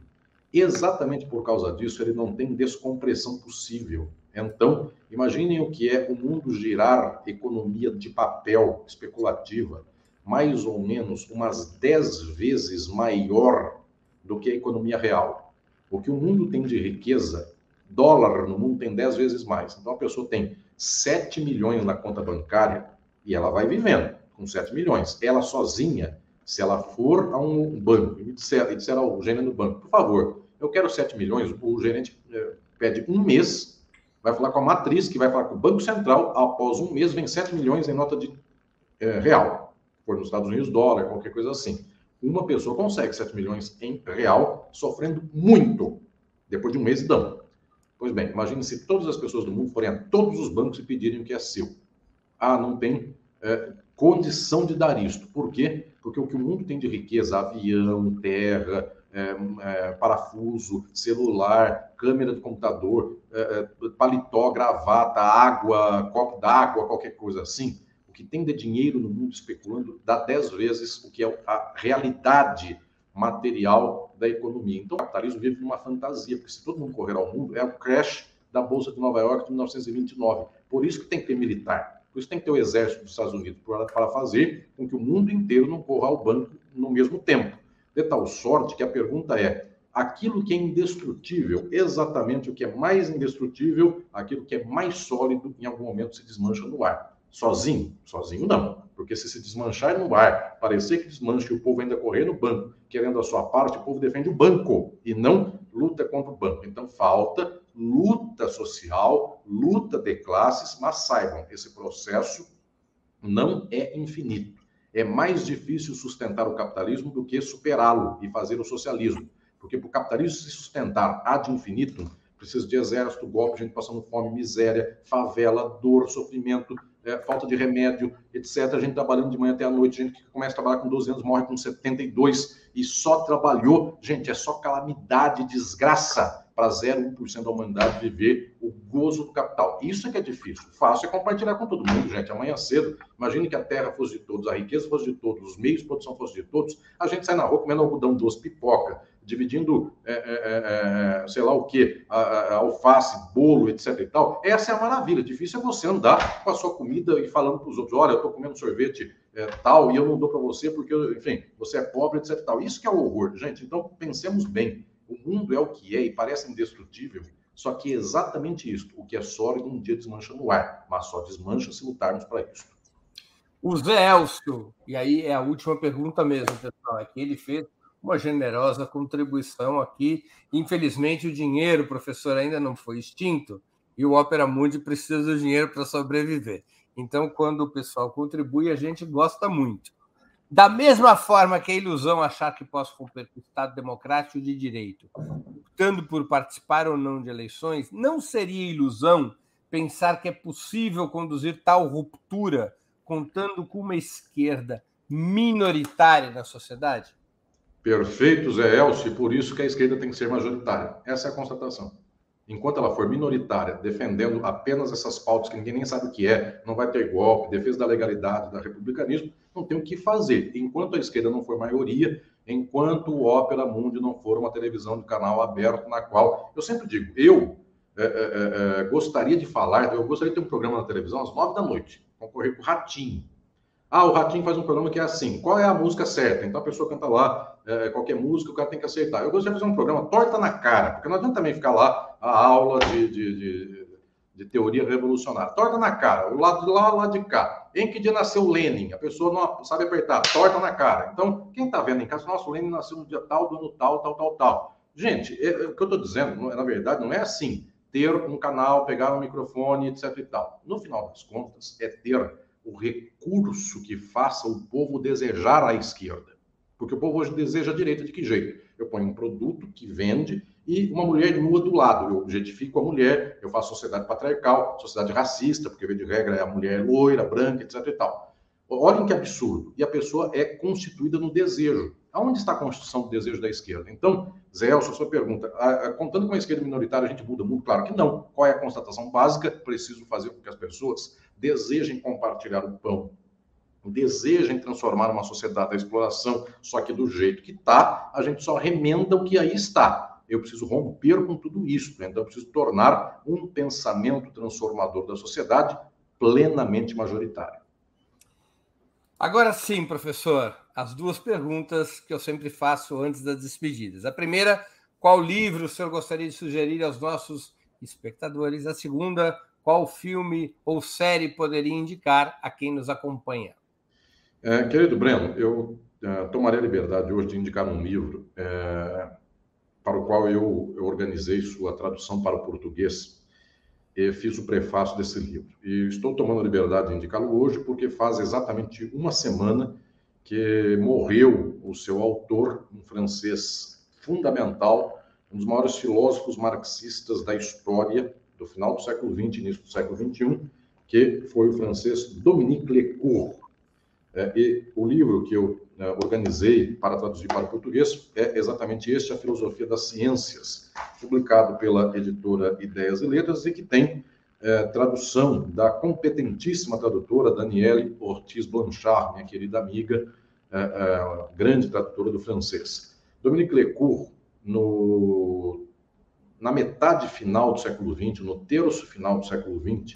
exatamente por causa disso ele não tem descompressão possível. Então, imaginem o que é o mundo girar economia de papel especulativa, mais ou menos umas 10 vezes maior do que a economia real. O que o mundo tem de riqueza, dólar no mundo tem 10 vezes mais. Então, a pessoa tem 7 milhões na conta bancária e ela vai vivendo com 7 milhões. Ela sozinha, se ela for a um banco e disser, e disser ao gerente do banco, por favor, eu quero 7 milhões, o gerente eh, pede um mês vai falar com a matriz, que vai falar com o Banco Central, após um mês vem 7 milhões em nota de é, real. For nos Estados Unidos, dólar, qualquer coisa assim. Uma pessoa consegue 7 milhões em real, sofrendo muito. Depois de um mês, dão. Pois bem, imagine se todas as pessoas do mundo forem a todos os bancos e pedirem o que é seu. Ah, não tem é, condição de dar isto. Por quê? Porque o que o mundo tem de riqueza, avião, terra, é, é, parafuso, celular, câmera do computador, é, é paletó, gravata, água, copo d'água, qualquer coisa assim, o que tem de dinheiro no mundo especulando dá 10 vezes o que é a realidade material da economia. Então, o capitalismo vive numa fantasia, porque se todo mundo correr ao mundo, é o crash da Bolsa de Nova York de 1929. Por isso que tem que ter militar. Por isso tem que ter o exército dos Estados Unidos para fazer com que o mundo inteiro não corra ao banco no mesmo tempo de tal sorte que a pergunta é: aquilo que é indestrutível, exatamente o que é mais indestrutível, aquilo que é mais sólido, em algum momento se desmancha no ar. Sozinho? Sozinho não. Porque se se desmanchar no ar, parecer que desmancha e o povo ainda correr no banco, querendo a sua parte, o povo defende o banco e não luta contra o banco. Então falta luta social, luta de classes, mas saibam, esse processo não é infinito é mais difícil sustentar o capitalismo do que superá-lo e fazer o socialismo. Porque para o capitalismo se sustentar ad infinitum, precisa de exército, golpe, gente passando fome, miséria, favela, dor, sofrimento, é, falta de remédio, etc. A gente trabalhando de manhã até a noite, gente que começa a trabalhar com 12 anos morre com 72 e só trabalhou. Gente, é só calamidade, desgraça para 0,1% da humanidade viver o gozo do capital. Isso é que é difícil. Fácil é compartilhar com todo mundo, gente. Amanhã cedo, imagine que a terra fosse de todos, a riqueza fosse de todos, os meios de produção fossem de todos. A gente sai na rua comendo algodão doce, pipoca, dividindo, é, é, é, é sei lá o a, alface, bolo, etc e tal. Essa é a maravilha. Difícil é você andar com a sua comida e falando para os outros, olha, eu estou comendo sorvete é, tal e eu não dou para você porque, enfim, você é pobre, etc e tal. Isso que é o horror, gente. Então, pensemos bem. O mundo é o que é e parece indestrutível, só que é exatamente isso. O que é sólido um dia desmancha no ar, mas só desmancha se lutarmos para isso. O Zé Elcio, e aí é a última pergunta mesmo, pessoal, é que ele fez uma generosa contribuição aqui. Infelizmente, o dinheiro, professor, ainda não foi extinto e o Opera Mundi precisa do dinheiro para sobreviver. Então, quando o pessoal contribui, a gente gosta muito. Da mesma forma que a ilusão achar que posso romper o Estado democrático de direito, optando por participar ou não de eleições, não seria ilusão pensar que é possível conduzir tal ruptura contando com uma esquerda minoritária na sociedade? Perfeito, Zé Elcio, por isso que a esquerda tem que ser majoritária. Essa é a constatação. enquanto ela for minoritária, defendendo apenas essas pautas que ninguém nem sabe o que é, não vai ter golpe, defesa da legalidade, da republicanismo, não tem o que fazer. Enquanto a esquerda não for maioria, enquanto o Ópera Mundi não for uma televisão de canal aberto, na qual, eu sempre digo, eu é, é, é, gostaria de falar, eu gostaria de ter um programa na televisão às nove da noite, concorrer com o Ratinho. Ah, o Ratinho faz um programa que é assim, qual é a música certa? Então a pessoa canta lá é, qualquer música, o cara tem que acertar. Eu gostaria de fazer um programa torta na cara, porque não adianta também ficar lá a aula de, de, de, de teoria revolucionária. Torta na cara, o lado de lá, o lado de cá. Em que dia nasceu Lenin? A pessoa não sabe apertar, torta na cara. Então, quem está vendo em casa, nossa, o Lenin nasceu no dia tal, do ano tal, tal, tal, tal. Gente, é, é, o que eu estou dizendo, na verdade, não é assim. Ter um canal, pegar um microfone, etc e tal. No final das contas, é ter o recurso que faça o povo desejar a esquerda. Porque o povo hoje deseja a direita de que jeito? Eu ponho um produto que vende e uma mulher nua do lado. Eu objetifico a mulher, eu faço sociedade patriarcal, sociedade racista, porque, de regra, é a mulher loira, branca, etc. e tal. Olhem que absurdo. E a pessoa é constituída no desejo. Aonde está a constituição do desejo da esquerda? Então, Zé Elcio, sua pergunta, contando com a esquerda minoritária, a gente muda muito? Claro que não. Qual é a constatação básica? Preciso fazer com que as pessoas desejem compartilhar o pão, desejem transformar uma sociedade da exploração, só que do jeito que está, a gente só remenda o que aí está. Eu preciso romper com tudo isso, então eu preciso tornar um pensamento transformador da sociedade plenamente majoritário. Agora sim, professor, as duas perguntas que eu sempre faço antes das despedidas. A primeira, qual livro o senhor gostaria de sugerir aos nossos espectadores? A segunda, qual filme ou série poderia indicar a quem nos acompanha? É, querido Breno, eu é, tomarei a liberdade hoje de indicar um livro é, para o qual eu, eu, organizei sua tradução para o português e fiz o prefácio desse livro. E estou tomando a liberdade de indicá-lo hoje porque faz exatamente uma semana que morreu o seu autor, um francês fundamental, um dos maiores filósofos marxistas da história do final do século XX, início do século XXI, que foi o francês Dominique Lecourt. É, e o livro que eu é, organizei para traduzir para o português é exatamente este, A Filosofia das Ciências, publicado pela editora Ideias e Letras e que tem é, tradução da competentíssima tradutora Daniele Ortiz Blanchard, minha querida amiga, é, é, grande tradutora do francês. Dominique Lecourt, no, na metade final do século XX, no terço final do século XX,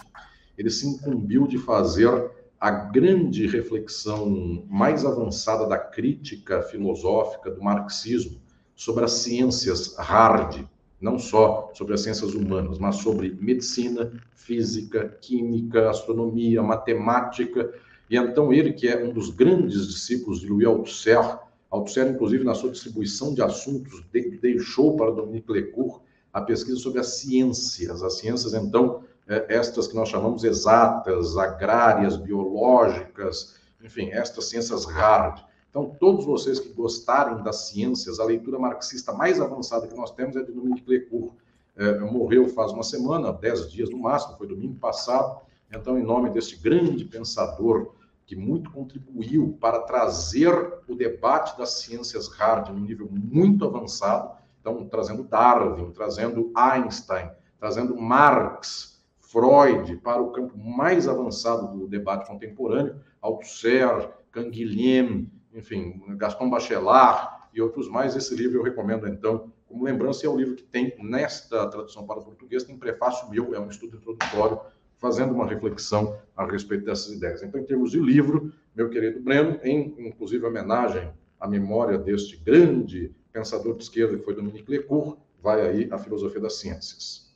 ele se incumbiu de fazer a grande reflexão mais avançada da crítica filosófica do marxismo sobre as ciências hard, não só sobre as ciências humanas, mas sobre medicina, física, química, astronomia, matemática. E então ele, que é um dos grandes discípulos de Louis Althusser, Althusser, inclusive, na sua distribuição de assuntos, deixou para Dominique Lecourt a pesquisa sobre as ciências. As ciências, então, é, estas que nós chamamos exatas, agrárias, biológicas, enfim, estas ciências hard. Então, todos vocês que gostarem das ciências, a leitura marxista mais avançada que nós temos é de Dominique Lecourt. É, morreu faz uma semana, dez dias no máximo, foi domingo passado. Então, em nome deste grande pensador que muito contribuiu para trazer o debate das ciências hard num nível muito avançado, então, trazendo Darwin, trazendo Einstein, trazendo Marx, Freud para o campo mais avançado do debate contemporâneo, Althusser, Canguilhem, enfim, Gaston Bachelard e outros mais. Esse livro eu recomendo, então, como lembrança, é o livro que tem, nesta tradução para o português, tem prefácio meu, é um estudo introdutório, fazendo uma reflexão a respeito dessas ideias. Então, em termos de livro, meu querido Breno, em inclusive homenagem à memória deste grande pensador de esquerda que foi Dominique Lecourt, vai aí a filosofia das ciências.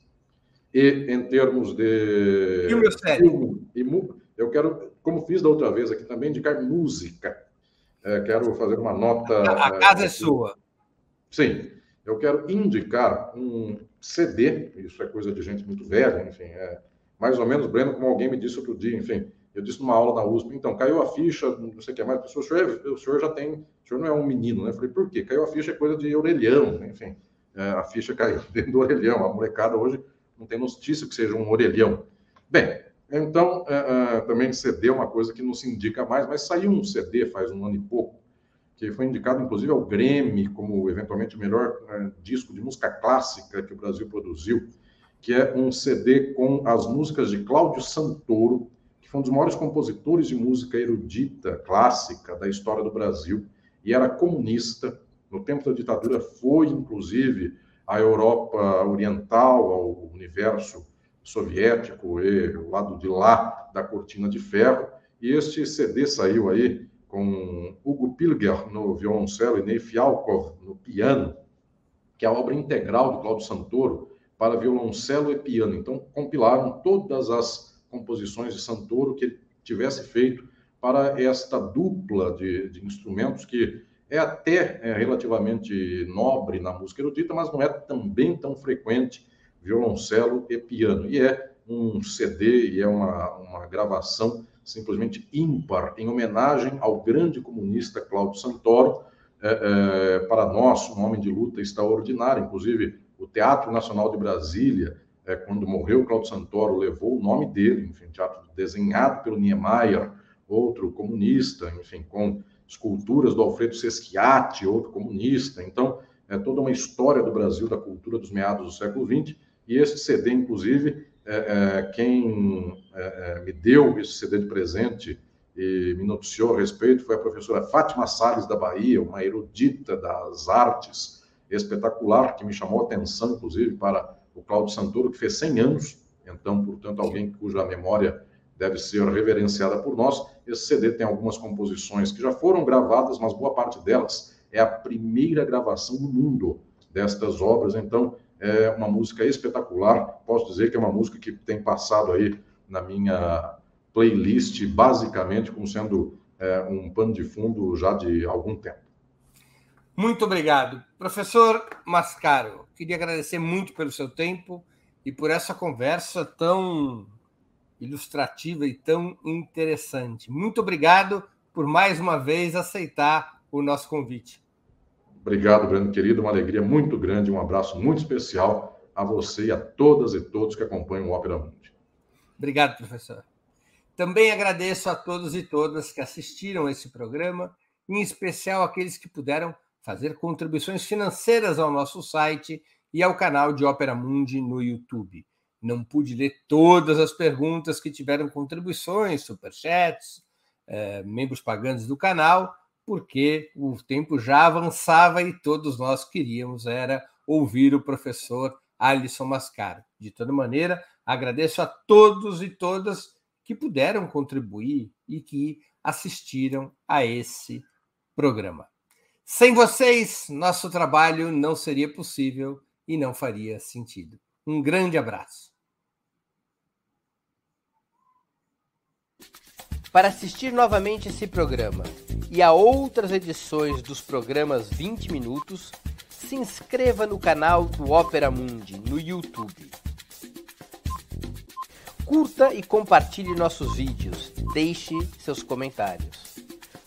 E em termos de. Filme série. Eu quero, como fiz da outra vez aqui também, indicar música. É, quero fazer uma nota. A, a casa é, é sua. Sim. Eu quero indicar um CD, isso é coisa de gente muito velha, enfim, é mais ou menos, Breno, como alguém me disse outro dia, enfim, eu disse numa aula na USP, então, caiu a ficha, não sei o que mais, o senhor, o senhor já tem, o senhor não é um menino, né? Eu falei, por quê? Caiu a ficha é coisa de orelhão, enfim, é, a ficha caiu dentro do orelhão, a molecada hoje não tem notícia que seja um orelhão. Bem, então, é, é, também CD é uma coisa que não se indica mais, mas saiu um CD faz um ano e pouco, que foi indicado, inclusive, ao Grêmio como, eventualmente, o melhor é, disco de música clássica que o Brasil produziu, que é um CD com as músicas de Cláudio Santoro, foi um dos maiores compositores de música erudita, clássica da história do Brasil, e era comunista. No tempo da ditadura, foi, inclusive, à Europa Oriental, ao universo soviético e o lado de lá da cortina de ferro. E este CD saiu aí com Hugo Pilger no violoncelo e Ney Fialkov no piano, que é a obra integral do Claudio Santoro para violoncelo e piano. Então, compilaram todas as composições de Santoro que ele tivesse feito para esta dupla de, de instrumentos que é até é, relativamente nobre na música erudita, mas não é também tão frequente violoncelo e piano. E é um CD e é uma, uma gravação simplesmente ímpar, em homenagem ao grande comunista Cláudio Santoro, é, é, para nós, um homem de luta extraordinário. Inclusive, o Teatro Nacional de Brasília, é, quando morreu Cláudio Santoro, levou o nome dele, enfim, teatro desenhado pelo Niemeyer, outro comunista, enfim, com esculturas do Alfredo Seschiatti, outro comunista. Então, é toda uma história do Brasil, da cultura dos meados do século XX, e este CD, inclusive, é, é, quem é, é, me deu esse CD de presente e me noticiou a respeito foi a professora Fátima Salles da Bahia, uma erudita das artes espetacular, que me chamou a atenção, inclusive, para o Cláudio Santoro, que fez 100 anos, então, portanto, alguém cuja memória deve ser reverenciada por nós. Esse CD tem algumas composições que já foram gravadas, mas boa parte delas é a primeira gravação no mundo destas obras, então é uma música espetacular. Posso dizer que é uma música que tem passado aí na minha playlist, basicamente, como sendo é, um pano de fundo já de algum tempo. Muito obrigado. Professor Mascaro, queria agradecer muito pelo seu tempo e por essa conversa tão ilustrativa e tão interessante. Muito obrigado por mais uma vez aceitar o nosso convite. Obrigado, Breno querido. Uma alegria muito grande, um abraço muito especial a você e a todas e todos que acompanham o Ópera Mundi. Obrigado, professor. Também agradeço a todos e todas que assistiram esse programa, em especial aqueles que puderam fazer contribuições financeiras ao nosso site e ao canal de Ópera Mundi no YouTube. Não pude ler todas as perguntas que tiveram contribuições, superchats, eh, membros pagantes do canal, porque o tempo já avançava e todos nós queríamos era ouvir o professor Alisson Mascaro. De toda maneira, agradeço a todos e todas que puderam contribuir e que assistiram a esse programa. Sem vocês, nosso trabalho não seria possível e não faria sentido. Um grande abraço. Para assistir novamente esse programa e a outras edições dos programas 20 Minutos, se inscreva no canal do Opera Mundi no YouTube. Curta e compartilhe nossos vídeos, deixe seus comentários.